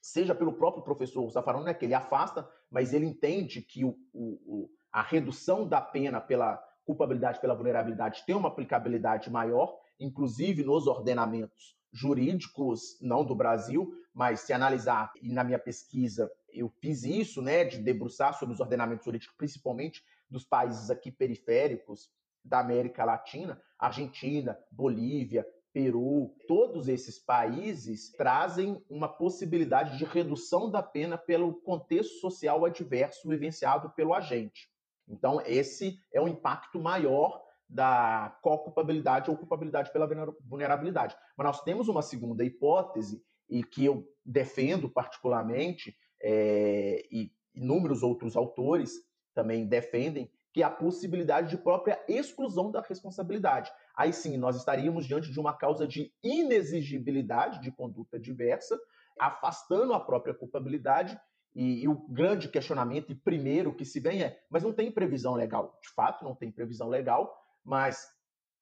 seja pelo próprio professor Zaffaroni, não é que ele afasta, mas ele entende que o, o, a redução da pena pela culpabilidade pela vulnerabilidade tem uma aplicabilidade maior, inclusive nos ordenamentos jurídicos, não do Brasil, mas se analisar, e na minha pesquisa eu fiz isso, né, de debruçar sobre os ordenamentos jurídicos, principalmente dos países aqui periféricos da América Latina, Argentina, Bolívia, Peru, todos esses países trazem uma possibilidade de redução da pena pelo contexto social adverso vivenciado pelo agente. Então, esse é o impacto maior da co-culpabilidade ou culpabilidade pela vulnerabilidade. Mas nós temos uma segunda hipótese, e que eu defendo particularmente, é, e inúmeros outros autores também defendem, que é a possibilidade de própria exclusão da responsabilidade. Aí sim, nós estaríamos diante de uma causa de inexigibilidade de conduta diversa, afastando a própria culpabilidade. E, e, o grande questionamento, e primeiro que se vem é: mas não tem previsão legal? De fato, não tem previsão legal, mas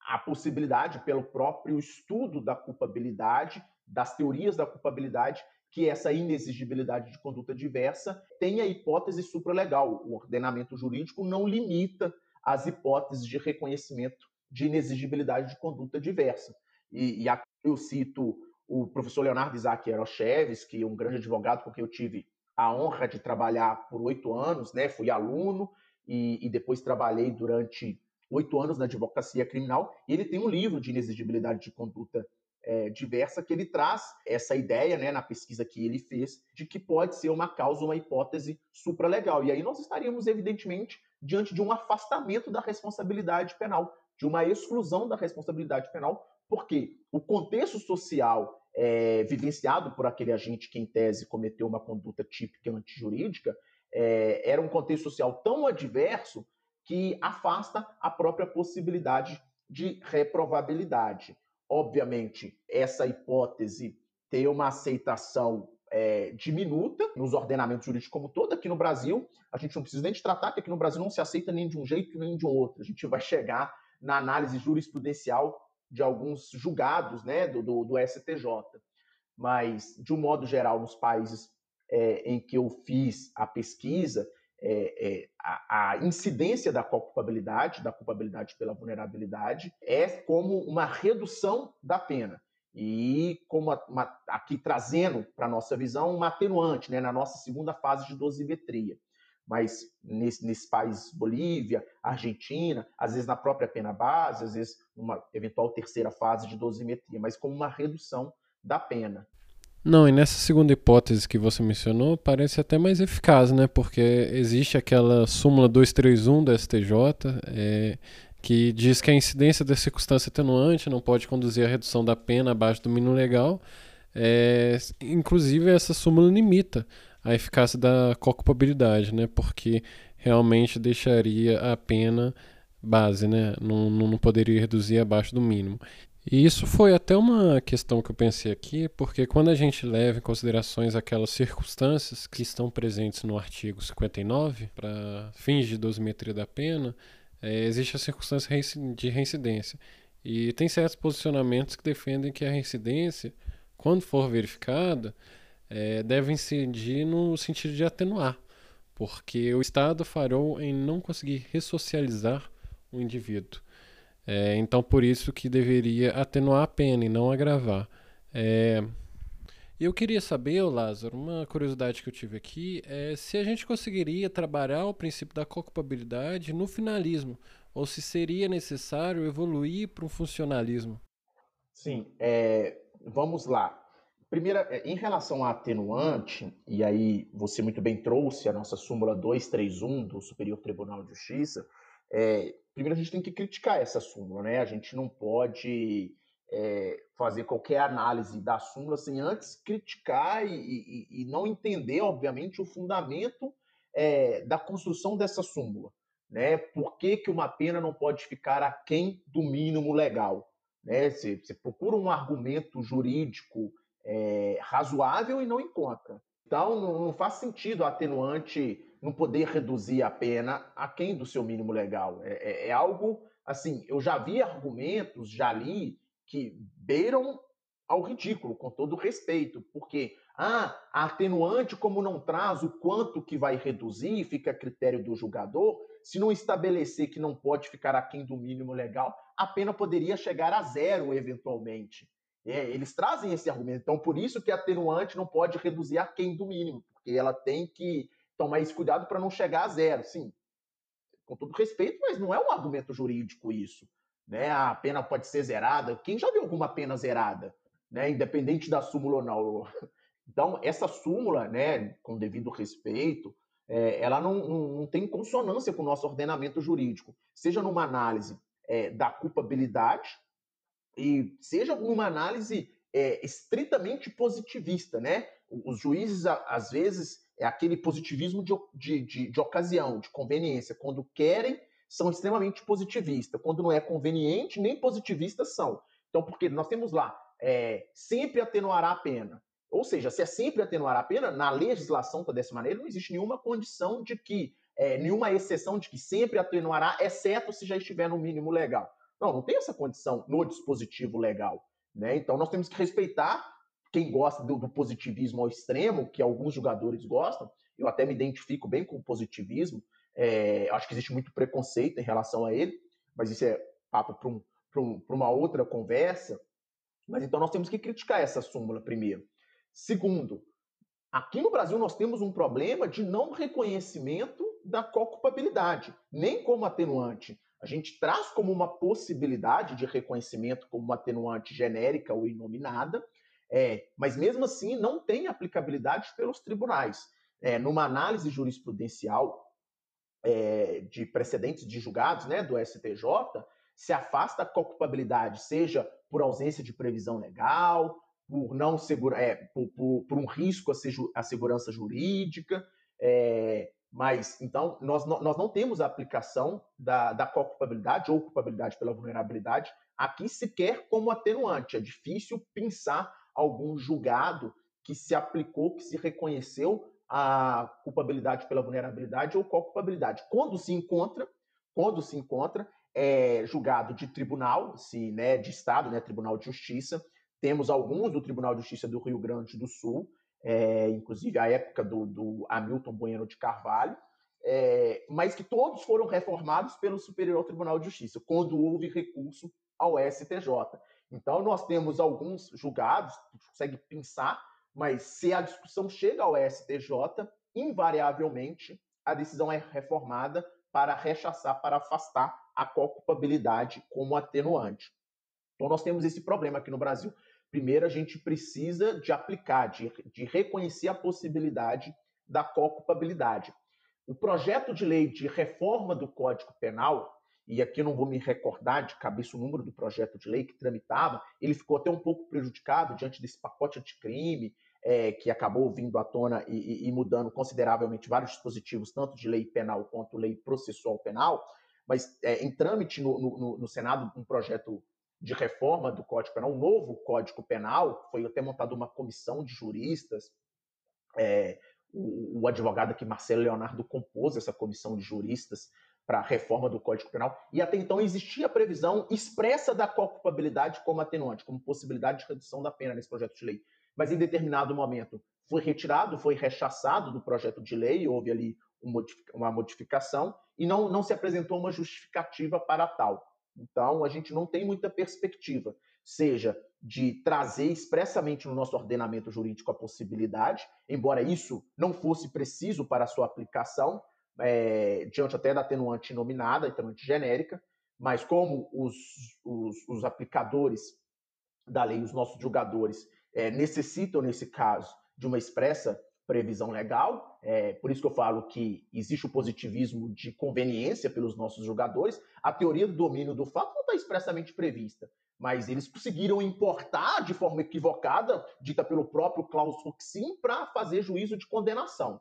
a possibilidade, pelo próprio estudo da culpabilidade, das teorias da culpabilidade, que essa inexigibilidade de conduta diversa tem a hipótese supralegal. O ordenamento jurídico não limita as hipóteses de reconhecimento de inexigibilidade de conduta diversa. E, e aqui eu cito o professor Leonardo Isaac Erocheves, que é um grande advogado com quem eu tive a honra de trabalhar por oito anos, né? Fui aluno e, e depois trabalhei durante oito anos na advocacia criminal. E ele tem um livro de inexigibilidade de conduta é, diversa que ele traz essa ideia, né, na pesquisa que ele fez, de que pode ser uma causa, uma hipótese supralegal. E aí nós estaríamos, evidentemente, diante de um afastamento da responsabilidade penal, de uma exclusão da responsabilidade penal, porque o contexto social é, vivenciado por aquele agente que, em tese, cometeu uma conduta típica antijurídica, é, era um contexto social tão adverso que afasta a própria possibilidade de reprovabilidade. Obviamente, essa hipótese tem uma aceitação é, diminuta nos ordenamentos jurídicos como todo. Aqui no Brasil, a gente não precisa nem de tratar, que aqui no Brasil não se aceita nem de um jeito nem de um outro. A gente vai chegar na análise jurisprudencial de alguns julgados né, do, do, do STJ. Mas, de um modo geral, nos países é, em que eu fiz a pesquisa, é, é, a, a, incidência da culpabilidade, da culpabilidade pela vulnerabilidade, é como uma redução da pena. E como a, uma, aqui trazendo para a nossa visão uma atenuante, né, na nossa segunda fase de dosimetria. Mas nesse, nesse país, Bolívia, Argentina, às vezes na própria pena base, às vezes numa eventual terceira fase de dosimetria, mas como uma redução da pena. Não, e nessa segunda hipótese que você mencionou, parece até mais eficaz, né? Porque existe aquela súmula 231 do STJ, é, que diz que a incidência da circunstância atenuante não pode conduzir à redução da pena abaixo do mínimo legal. É, inclusive, essa súmula limita a eficácia da culpabilidade, né? Porque realmente deixaria a pena base, né? Não, não poderia reduzir abaixo do mínimo. E isso foi até uma questão que eu pensei aqui, porque quando a gente leva em considerações aquelas circunstâncias que estão presentes no artigo 59 para fins de dosimetria da pena, é, existe a circunstância de reincidência. E tem certos posicionamentos que defendem que a reincidência, quando for verificada, é, deve incidir no sentido de atenuar, porque o Estado farou em não conseguir ressocializar o indivíduo. É, então, por isso que deveria atenuar a pena e não agravar. É, eu queria saber, Lázaro, uma curiosidade que eu tive aqui, é se a gente conseguiria trabalhar o princípio da culpabilidade no finalismo, ou se seria necessário evoluir para um funcionalismo. Sim, é, vamos lá. Primeira, é, em relação à atenuante, e aí você muito bem trouxe a nossa súmula 231 do Superior Tribunal de Justiça, é, primeiro a gente tem que criticar essa súmula, né? A gente não pode é, fazer qualquer análise da súmula sem antes criticar e, e, e não entender, obviamente, o fundamento é, da construção dessa súmula. Né? Por que, que uma pena não pode ficar aquém do mínimo legal? Né? Você, procura um argumento jurídico é, razoável e não encontra. Então, não, não faz sentido a atenuante não poder reduzir a pena a quem do seu mínimo legal. É, é, é, algo assim, eu já vi argumentos, já li, que beiram ao ridículo, com todo respeito, porque ah, a atenuante, como não traz o quanto que vai reduzir, fica a critério do julgador, se não estabelecer que não pode ficar aquém do mínimo legal, a pena poderia chegar a zero eventualmente. É, eles trazem esse argumento. Então, por isso que a atenuante não pode reduzir aquém do mínimo, porque ela tem que tomar esse cuidado para não chegar a zero. Sim, com todo respeito, mas não é um argumento jurídico isso. Né? A pena pode ser zerada. Quem já viu alguma pena zerada? Né? Independente da súmula ou não. Então, essa súmula, né, com devido respeito, é, ela não, não, não, tem consonância com o nosso ordenamento jurídico, seja numa análise é, da culpabilidade e seja numa análise é, estritamente positivista, né? Os juízes, às vezes, é aquele positivismo de, de, de, de ocasião, de conveniência. Quando querem, são extremamente positivistas. Quando não é conveniente, nem positivistas são. Então, porque nós temos lá, é, sempre atenuará a pena. Ou seja, se é sempre atenuar a pena, na legislação está dessa maneira, não existe nenhuma condição de que, é, nenhuma exceção de que sempre atenuará, exceto se já estiver no mínimo legal. Não, não tem essa condição no dispositivo legal. Né? Então, nós temos que respeitar quem gosta do, do, positivismo ao extremo, que alguns jogadores gostam, eu até me identifico bem com o positivismo, é, acho que existe muito preconceito em relação a ele, mas isso é papo para um, um, uma outra conversa. Mas então nós temos que criticar essa súmula primeiro. Segundo, aqui no Brasil nós temos um problema de não reconhecimento da culpabilidade, nem como atenuante. A gente traz como uma possibilidade de reconhecimento como uma atenuante genérica ou inominada, é, mas mesmo assim não tem aplicabilidade pelos tribunais. É, numa análise jurisprudencial é, de precedentes de julgados né, do STJ, se afasta a culpabilidade, seja por ausência de previsão legal, por não segura, é, por, por, por, um risco à, segurança jurídica, é, mas então nós, nós não temos a aplicação da, da culpabilidade ou culpabilidade pela vulnerabilidade aqui sequer como atenuante. É difícil pensar algum julgado que se aplicou, que se reconheceu a culpabilidade pela vulnerabilidade ou qual culpabilidade. Quando se encontra, quando se encontra, é julgado de tribunal, se, né, de Estado, né, Tribunal de Justiça. Temos alguns do Tribunal de Justiça do Rio Grande do Sul, é, inclusive a época do, do Hamilton Bueno de Carvalho, é, mas que todos foram reformados pelo Superior Tribunal de Justiça, quando houve recurso ao STJ. Então, nós temos alguns julgados, consegue pensar, mas se a discussão chega ao STJ, invariavelmente a decisão é reformada para rechaçar, para afastar a culpabilidade como atenuante. Então, nós temos esse problema aqui no Brasil. Primeiro, a gente precisa de aplicar, de, de reconhecer a possibilidade da culpabilidade. O projeto de lei de reforma do Código Penal, e aqui não vou me recordar de cabeça o número do projeto de lei que tramitava, ele ficou até um pouco prejudicado diante desse pacote anticrime, é, que acabou vindo à tona e, e, mudando consideravelmente vários dispositivos, tanto de lei penal quanto lei processual penal, mas é, em trâmite no, no, no, Senado um projeto de reforma do Código Penal, um novo Código Penal, foi até montada uma comissão de juristas, é, o, o, advogado aqui, Marcelo Leonardo, compôs essa comissão de juristas para a reforma do Código Penal, e até então existia a previsão expressa da culpabilidade como atenuante, como possibilidade de redução da pena nesse projeto de lei. Mas em determinado momento foi retirado, foi rechaçado do projeto de lei, houve ali uma modificação, e não, não se apresentou uma justificativa para tal. Então, a gente não tem muita perspectiva, seja de trazer expressamente no nosso ordenamento jurídico a possibilidade, embora isso não fosse preciso para a sua aplicação, é, diante até da atenuante nominada, atenuante genérica, mas como os, os, os aplicadores da lei, os nossos julgadores, é, necessitam, nesse caso, de uma expressa previsão legal, é, por isso que eu falo que existe o positivismo de conveniência pelos nossos julgadores, a teoria do domínio do fato não está expressamente prevista, mas eles conseguiram importar de forma equivocada, dita pelo próprio Klaus Fuchsin, para fazer juízo de condenação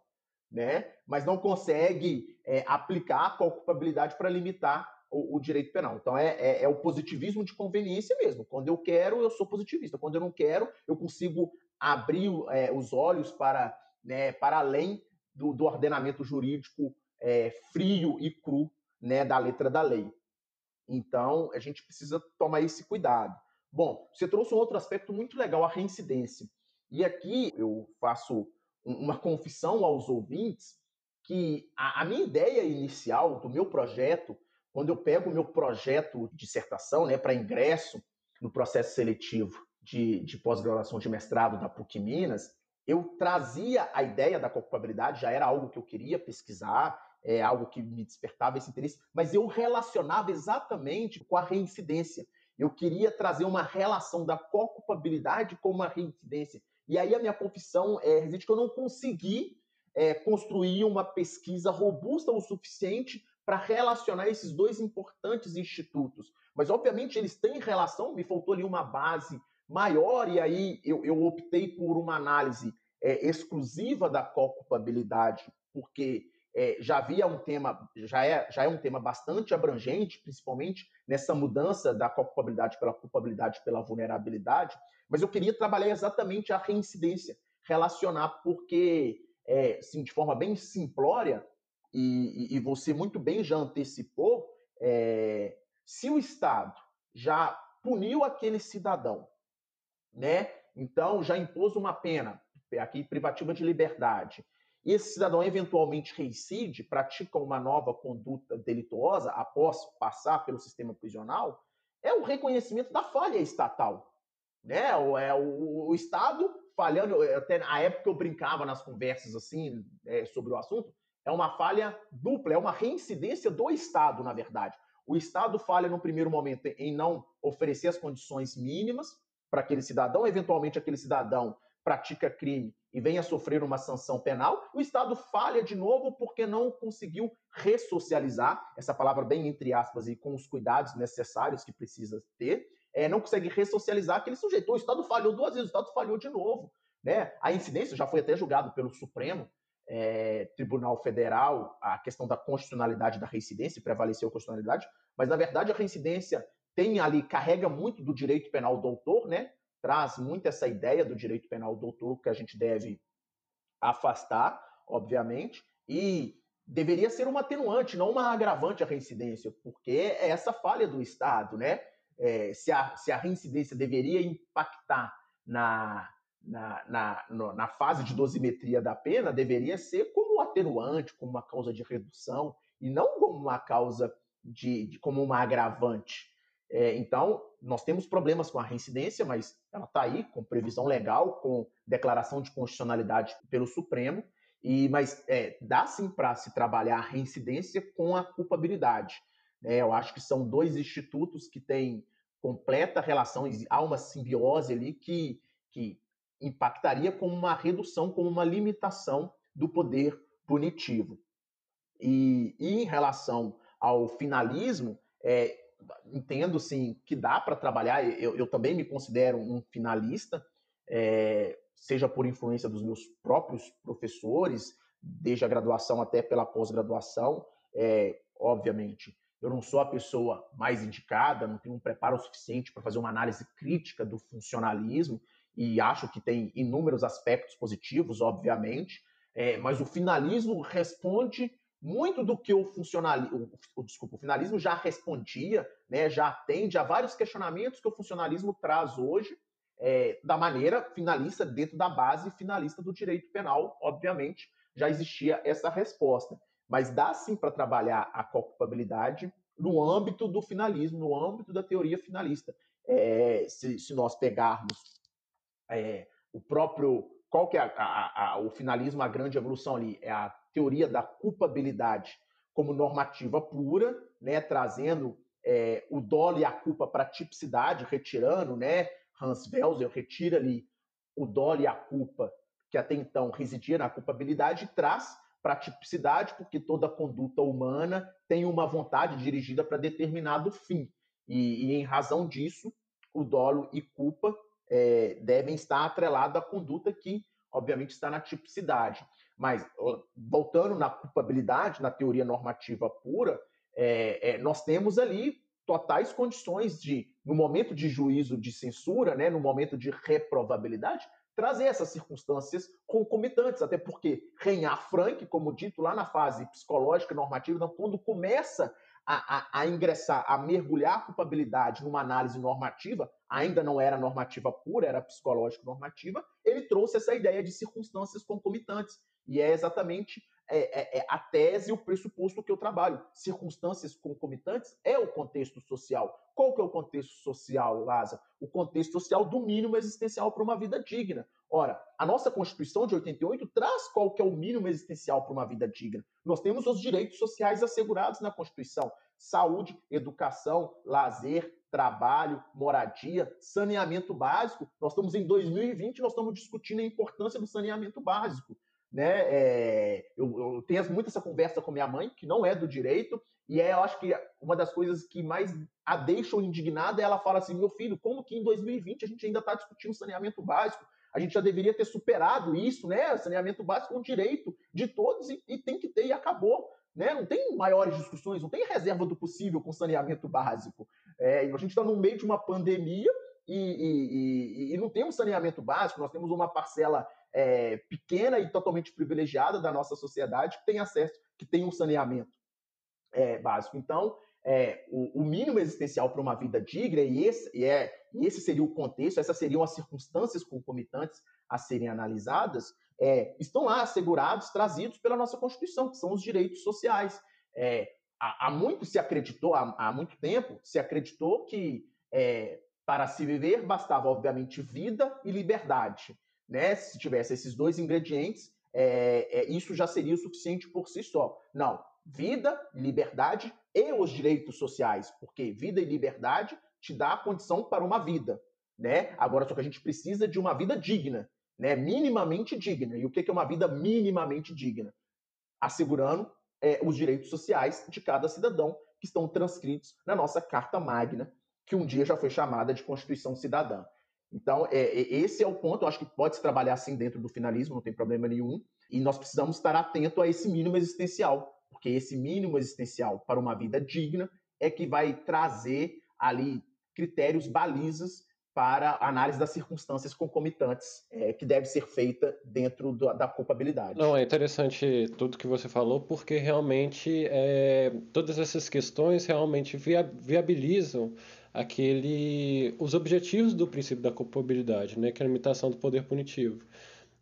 né? mas não consegue é, aplicar a culpabilidade para limitar o, o, direito penal. Então é, é, é, o positivismo de conveniência mesmo. Quando eu quero, eu sou positivista. Quando eu não quero, eu consigo abrir é, os olhos para, né, para além do, do ordenamento jurídico é, frio e cru né, da letra da lei. Então a gente precisa tomar esse cuidado. Bom, você trouxe um outro aspecto muito legal, a reincidência. E aqui eu faço uma confissão aos ouvintes que a, a, minha ideia inicial do meu projeto, quando eu pego o meu projeto de dissertação né, para ingresso no processo seletivo de, de pós-graduação de mestrado da PUC Minas, eu trazia a ideia da culpabilidade, já era algo que eu queria pesquisar, é algo que me despertava esse interesse, mas eu relacionava exatamente com a reincidência. Eu queria trazer uma relação da culpabilidade com uma reincidência. E aí a minha confissão é que eu não consegui é, construir uma pesquisa robusta o suficiente para relacionar esses dois importantes institutos. Mas, obviamente, eles têm relação, me faltou ali uma base maior, e aí eu, eu optei por uma análise é, exclusiva da culpabilidade, porque é, já havia um tema, já é, já é um tema bastante abrangente, principalmente nessa mudança da culpabilidade pela culpabilidade pela vulnerabilidade, mas eu queria trabalhar exatamente a reincidência, relacionar, porque, é, de forma bem simplória, e, e você muito bem já antecipou, é, se o Estado já puniu aquele cidadão, né? Então já impôs uma pena, aqui privativa de liberdade, e esse cidadão eventualmente reincide, pratica uma nova conduta delituosa após passar pelo sistema prisional, é o reconhecimento da falha estatal. Né? O, é, o, o Estado falhando, até na época eu brincava nas conversas assim é, sobre o assunto, é uma falha dupla, é uma reincidência do Estado, na verdade. O Estado falha no primeiro momento em não oferecer as condições mínimas para aquele cidadão, eventualmente aquele cidadão pratica crime e venha sofrer uma sanção penal, o Estado falha de novo porque não conseguiu ressocializar, essa palavra bem entre aspas e com os cuidados necessários que precisa ter, é, não consegue ressocializar aquele sujeito. O Estado falhou duas vezes, o Estado falhou de novo. Né? A incidência já foi até julgado pelo Supremo é, Tribunal Federal, a questão da constitucionalidade da reincidência, prevaleceu a constitucionalidade, mas na verdade a reincidência tem ali, carrega muito do direito penal doutor, né? traz muito essa ideia do direito penal doutor que a gente deve afastar, obviamente, e deveria ser uma atenuante, não uma agravante à reincidência, porque é essa falha do Estado, né? É, se, a, se a reincidência deveria impactar na, na, na, na fase de dosimetria da pena, deveria ser como atenuante, como uma causa de redução, e não como uma causa de, de como uma agravante. É, então, nós temos problemas com a reincidência, mas ela está aí, com previsão legal, com declaração de constitucionalidade pelo Supremo, e mas é, dá sim para se trabalhar a reincidência com a culpabilidade. Né? Eu acho que são dois institutos que têm completa relação, há uma simbiose ali que, que impactaria como uma redução, como uma limitação do poder punitivo. E, e em relação ao finalismo, é, entendo sim que dá para trabalhar. Eu, eu, também me considero um finalista, é, seja por influência dos meus próprios professores, desde a graduação até pela pós-graduação. É, obviamente, eu não sou a pessoa mais indicada, não tenho um preparo suficiente para fazer uma análise crítica do funcionalismo e acho que tem inúmeros aspectos positivos, obviamente, é, mas o finalismo responde muito do que o funcionalismo, o, desculpa, o finalismo já respondia, né, já atende a vários questionamentos que o funcionalismo traz hoje, é, da maneira finalista dentro da base finalista do direito penal, obviamente, já existia essa resposta. Mas dá sim para trabalhar a culpabilidade no âmbito do finalismo, no âmbito da teoria finalista. É, se, se, nós pegarmos é, o próprio. Qual que é a, a, a, o finalismo, a grande evolução ali? É a teoria da culpabilidade como normativa pura, né, trazendo é, o dolo e a culpa para a tipicidade, retirando, né, Hans Welser retira ali o dolo e a culpa que até então residia na culpabilidade e traz para a tipicidade, porque toda conduta humana tem uma vontade dirigida para determinado fim. E, e, em razão disso, o dolo e culpa é, devem estar atrelados à conduta que, obviamente, está na tipicidade. Mas, voltando na culpabilidade, na teoria normativa pura, é, é, nós temos ali totais condições de, no momento de juízo de censura, né, no momento de reprovabilidade, trazer essas circunstâncias concomitantes, até porque Reinhard Frank, como dito lá na fase psicológica normativa, então, quando começa a, a, a, ingressar, a mergulhar a culpabilidade numa análise normativa, ainda não era normativa pura, era psicológica normativa, ele trouxe essa ideia de circunstâncias concomitantes. E é exatamente é, é, é, a tese e o pressuposto que eu trabalho. Circunstâncias concomitantes é o contexto social. Qual que é o contexto social, Lázaro? O contexto social do mínimo existencial para uma vida digna. Ora, a nossa Constituição de 88 traz qual que é o mínimo existencial para uma vida digna. Nós temos os direitos sociais assegurados na Constituição: saúde, educação, lazer, trabalho, moradia, saneamento básico. Nós estamos em 2020, nós estamos discutindo a importância do saneamento básico né? É, eu, eu, tenho muito essa conversa com minha mãe, que não é do direito, e é, eu acho que uma das coisas que mais a deixam indignada é ela fala assim: meu filho, como que em 2020 a gente ainda está discutindo saneamento básico? A gente já deveria ter superado isso, né? Saneamento básico é um direito de todos e, e tem que ter, e acabou. Né? Não tem maiores discussões, não tem reserva do possível com saneamento básico. É, a gente está no meio de uma pandemia e, e, e, e, não temos saneamento básico, nós temos uma parcela é, pequena e totalmente privilegiada da nossa sociedade que tem acesso, que tem um saneamento é, básico. Então, é, o, o, mínimo existencial para uma vida digna, e esse, e, é, e esse seria o contexto, essas seriam as circunstâncias concomitantes a serem analisadas, é, estão lá assegurados, trazidos pela nossa Constituição, que são os direitos sociais. É, há, há, muito se acreditou, há, há, muito tempo, se acreditou que é, para se viver bastava, obviamente, vida e liberdade né? Se tivesse esses dois ingredientes, é, é, isso já seria o suficiente por si só. Não, vida, liberdade e os direitos sociais, porque vida e liberdade te dá a condição para uma vida, né? Agora só que a gente precisa de uma vida digna, né? Minimamente digna. E o que é uma vida minimamente digna? Assegurando é, os direitos sociais de cada cidadão que estão transcritos na nossa Carta Magna, que um dia já foi chamada de Constituição Cidadã. Então, é, é, esse é o ponto, eu acho que pode se trabalhar assim dentro do finalismo, não tem problema nenhum. E nós precisamos estar atento a esse mínimo existencial, porque esse mínimo existencial para uma vida digna é que vai trazer ali critérios, balizas para análise das circunstâncias concomitantes é, que deve ser feita dentro do, da culpabilidade. Não, é interessante tudo que você falou, porque realmente é, todas essas questões realmente viabilizam aquele, os objetivos do princípio da culpabilidade, né, que é a limitação do poder punitivo.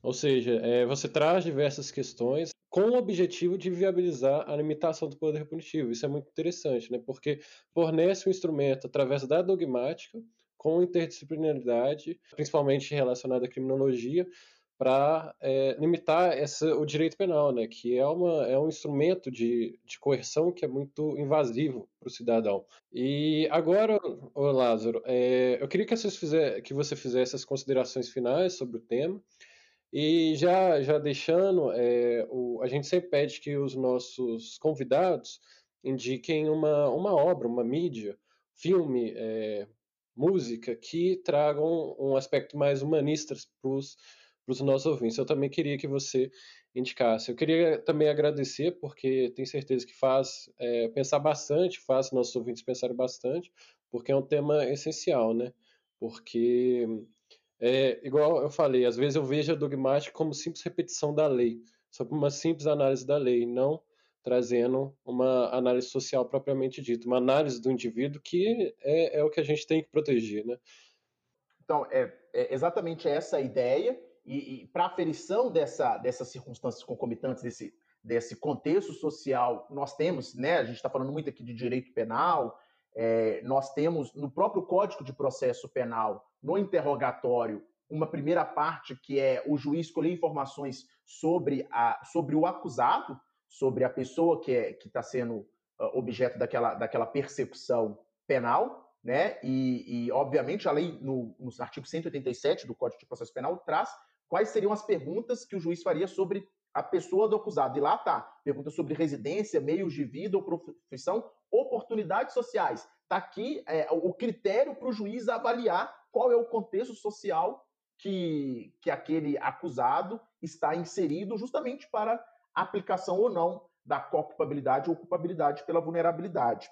Ou seja, é, você traz diversas questões com o objetivo de viabilizar a limitação do poder punitivo. Isso é muito interessante, né? porque fornece um instrumento através da dogmática, com interdisciplinaridade, principalmente relacionada à criminologia, para é, limitar essa, o direito penal, né, que é, uma, é um instrumento de, de coerção que é muito invasivo para o cidadão. E agora, ô Lázaro, é, eu queria que, fizer, que você fizesse as considerações finais sobre o tema, e já, já deixando, é, o, a gente sempre pede que os nossos convidados indiquem uma, uma obra, uma mídia, filme, é, música, que tragam um aspecto mais humanista para os nossos ouvintes. Eu também queria que você indicasse. Eu queria também agradecer, porque tenho certeza que faz é, pensar bastante, faz nossos ouvintes pensarem bastante, porque é um tema essencial, né? Porque é, igual eu falei, às vezes eu vejo a dogmática como simples repetição da lei, como uma simples análise da lei, não trazendo uma análise social propriamente dita, uma análise do indivíduo que é, é o que a gente tem que proteger, né? Então, é, é exatamente essa a ideia, e, e para aferição dessa, dessas circunstâncias concomitantes, desse, desse contexto social, nós temos, né, a gente está falando muito aqui de direito penal, é, nós temos no próprio Código de Processo Penal, no interrogatório, uma primeira parte que é o juiz colher informações sobre, a, sobre o acusado, sobre a pessoa que é, está sendo uh, objeto daquela, daquela persecução penal, né? E, e obviamente, a lei, no, no artigo 187 do Código de Processo Penal, traz quais seriam as perguntas que o juiz faria sobre a pessoa do acusado. E lá está, pergunta sobre residência, meios de vida ou profissão, oportunidades sociais. Está aqui é, o critério para o juiz avaliar qual é o contexto social que, que aquele acusado está inserido, justamente para aplicação ou não da culpabilidade ou culpabilidade pela vulnerabilidade.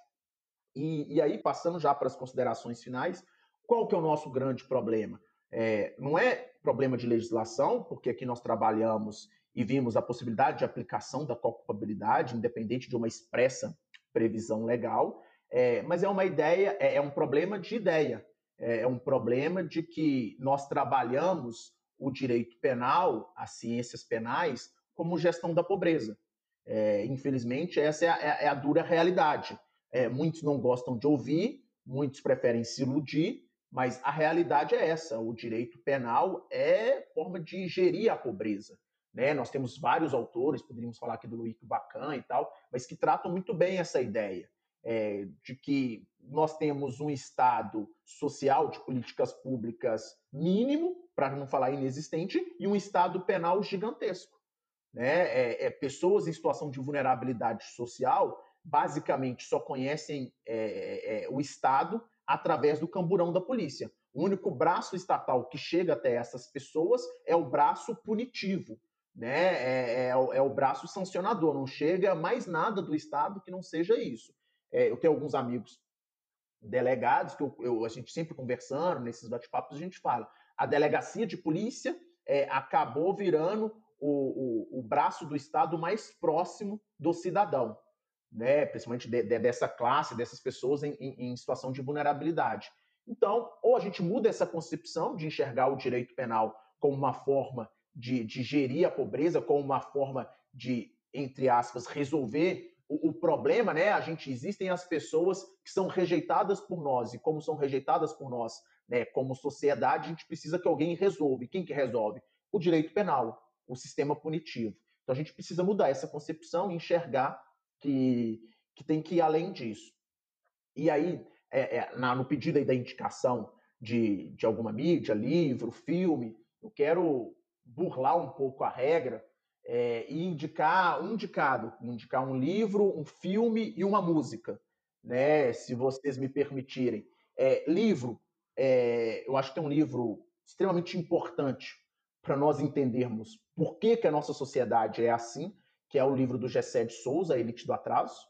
E, e, aí, passando já para as considerações finais, qual que é o nosso grande problema? É, não é problema de legislação, porque aqui nós trabalhamos e vimos a possibilidade de aplicação da culpabilidade, independente de uma expressa previsão legal, é, mas é uma ideia, é, é um problema de ideia, é, é um problema de que nós trabalhamos o direito penal, as ciências penais, como gestão da pobreza. É, infelizmente, essa é a, é a dura realidade. É, muitos não gostam de ouvir, muitos preferem se iludir, mas a realidade é essa: o direito penal é forma de gerir a pobreza. Né? Nós temos vários autores, poderíamos falar aqui do Luiz Bacan e tal, mas que tratam muito bem essa ideia é, de que nós temos um Estado social de políticas públicas mínimo, para não falar inexistente, e um Estado penal gigantesco. Né? É, é, pessoas em situação de vulnerabilidade social basicamente só conhecem é, é, o Estado através do camburão da polícia. O único braço estatal que chega até essas pessoas é o braço punitivo, né? É, é, é, o braço sancionador, não chega mais nada do Estado que não seja isso. É, eu tenho alguns amigos delegados que eu, eu, a gente sempre conversando nesses bate-papos a gente fala a delegacia de polícia é, acabou virando o, o, o, braço do Estado mais próximo do cidadão, né? principalmente de, de, dessa classe, dessas pessoas em, em, em situação de vulnerabilidade. Então, ou a gente muda essa concepção de enxergar o direito penal como uma forma de, de gerir a pobreza, como uma forma de, entre aspas, resolver o, o, problema, né? A gente existem as pessoas que são rejeitadas por nós e como são rejeitadas por nós, né? Como sociedade, a gente precisa que alguém resolva. Quem que resolve? O direito penal, o sistema punitivo. Então a gente precisa mudar essa concepção e enxergar que, que tem que ir além disso. E aí, é, é, na, no pedido aí da indicação de, de alguma mídia, livro, filme, eu quero burlar um pouco a regra é, e indicar um indicado, indicar um livro, um filme e uma música, né? Se vocês me permitirem. É, livro, é, eu acho que é um livro extremamente importante para nós entendermos por que, que a nossa sociedade é assim, que é o livro do Gessé de Souza, Elite do Atraso.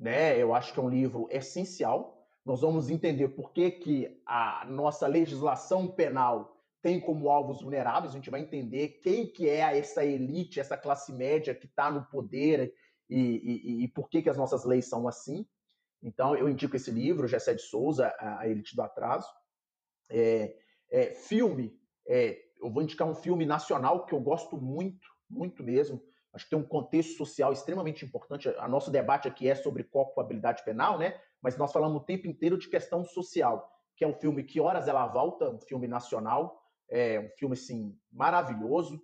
Né? Eu acho que é um livro essencial nós vamos entender por que, que a nossa legislação penal tem como alvos vulneráveis, a gente vai entender quem que é essa elite, essa classe média que está no poder e, e, e, por que, que as nossas leis são assim. Então, eu indico esse livro, Gessé de Souza, A Elite do Atraso. É, é, filme, é, eu vou indicar um filme nacional que eu gosto muito, muito mesmo. Acho que tem um contexto social extremamente importante. O nosso debate aqui é sobre culpabilidade penal, né? Mas nós falamos o tempo inteiro de questão social, que é um filme Que Horas Ela Volta, um filme nacional, é um filme assim maravilhoso,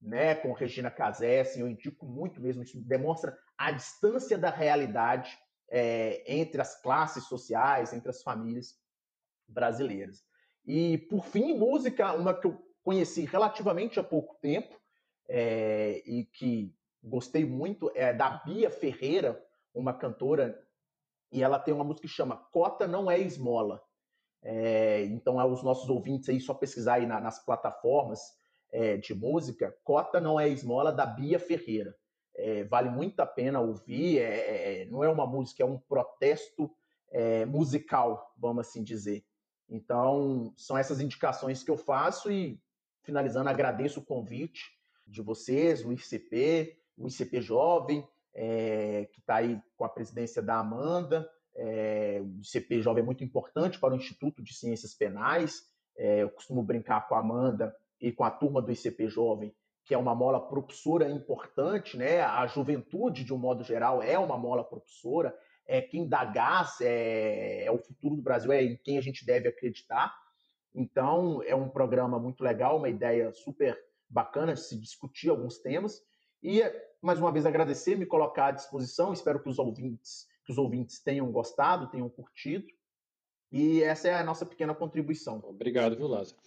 né? Com Regina Casé, assim, eu indico muito mesmo. Isso demonstra a distância da realidade é, entre as classes sociais, entre as famílias brasileiras. E, por fim, música, uma que eu conheci relativamente há pouco tempo é, e que gostei muito, é da Bia Ferreira, uma cantora, e ela tem uma música que chama Cota Não É Esmola. É, então, aos nossos ouvintes aí, só pesquisar aí na, nas plataformas é, de música, Cota Não É Esmola, da Bia Ferreira. É, vale muito a pena ouvir, é, é, não é uma música, é um protesto é, musical, vamos assim dizer. Então, são essas indicações que eu faço e, finalizando, agradeço o convite de vocês, o ICP, o ICP Jovem, é, que está aí com a presidência da Amanda. É, o ICP Jovem é muito importante para o Instituto de Ciências Penais. É, eu costumo brincar com a Amanda e com a turma do ICP Jovem, que é uma mola propulsora importante, né? A juventude, de um modo geral, é uma mola propulsora é quem dá gás, é, é o futuro do Brasil, é em quem a gente deve acreditar. Então, é um programa muito legal, uma ideia super bacana se discutir alguns temas. E, mais uma vez, agradecer, me colocar à disposição. Espero que os ouvintes, que os ouvintes tenham gostado, tenham curtido. E essa é a nossa pequena contribuição. Obrigado, viu, Lázaro?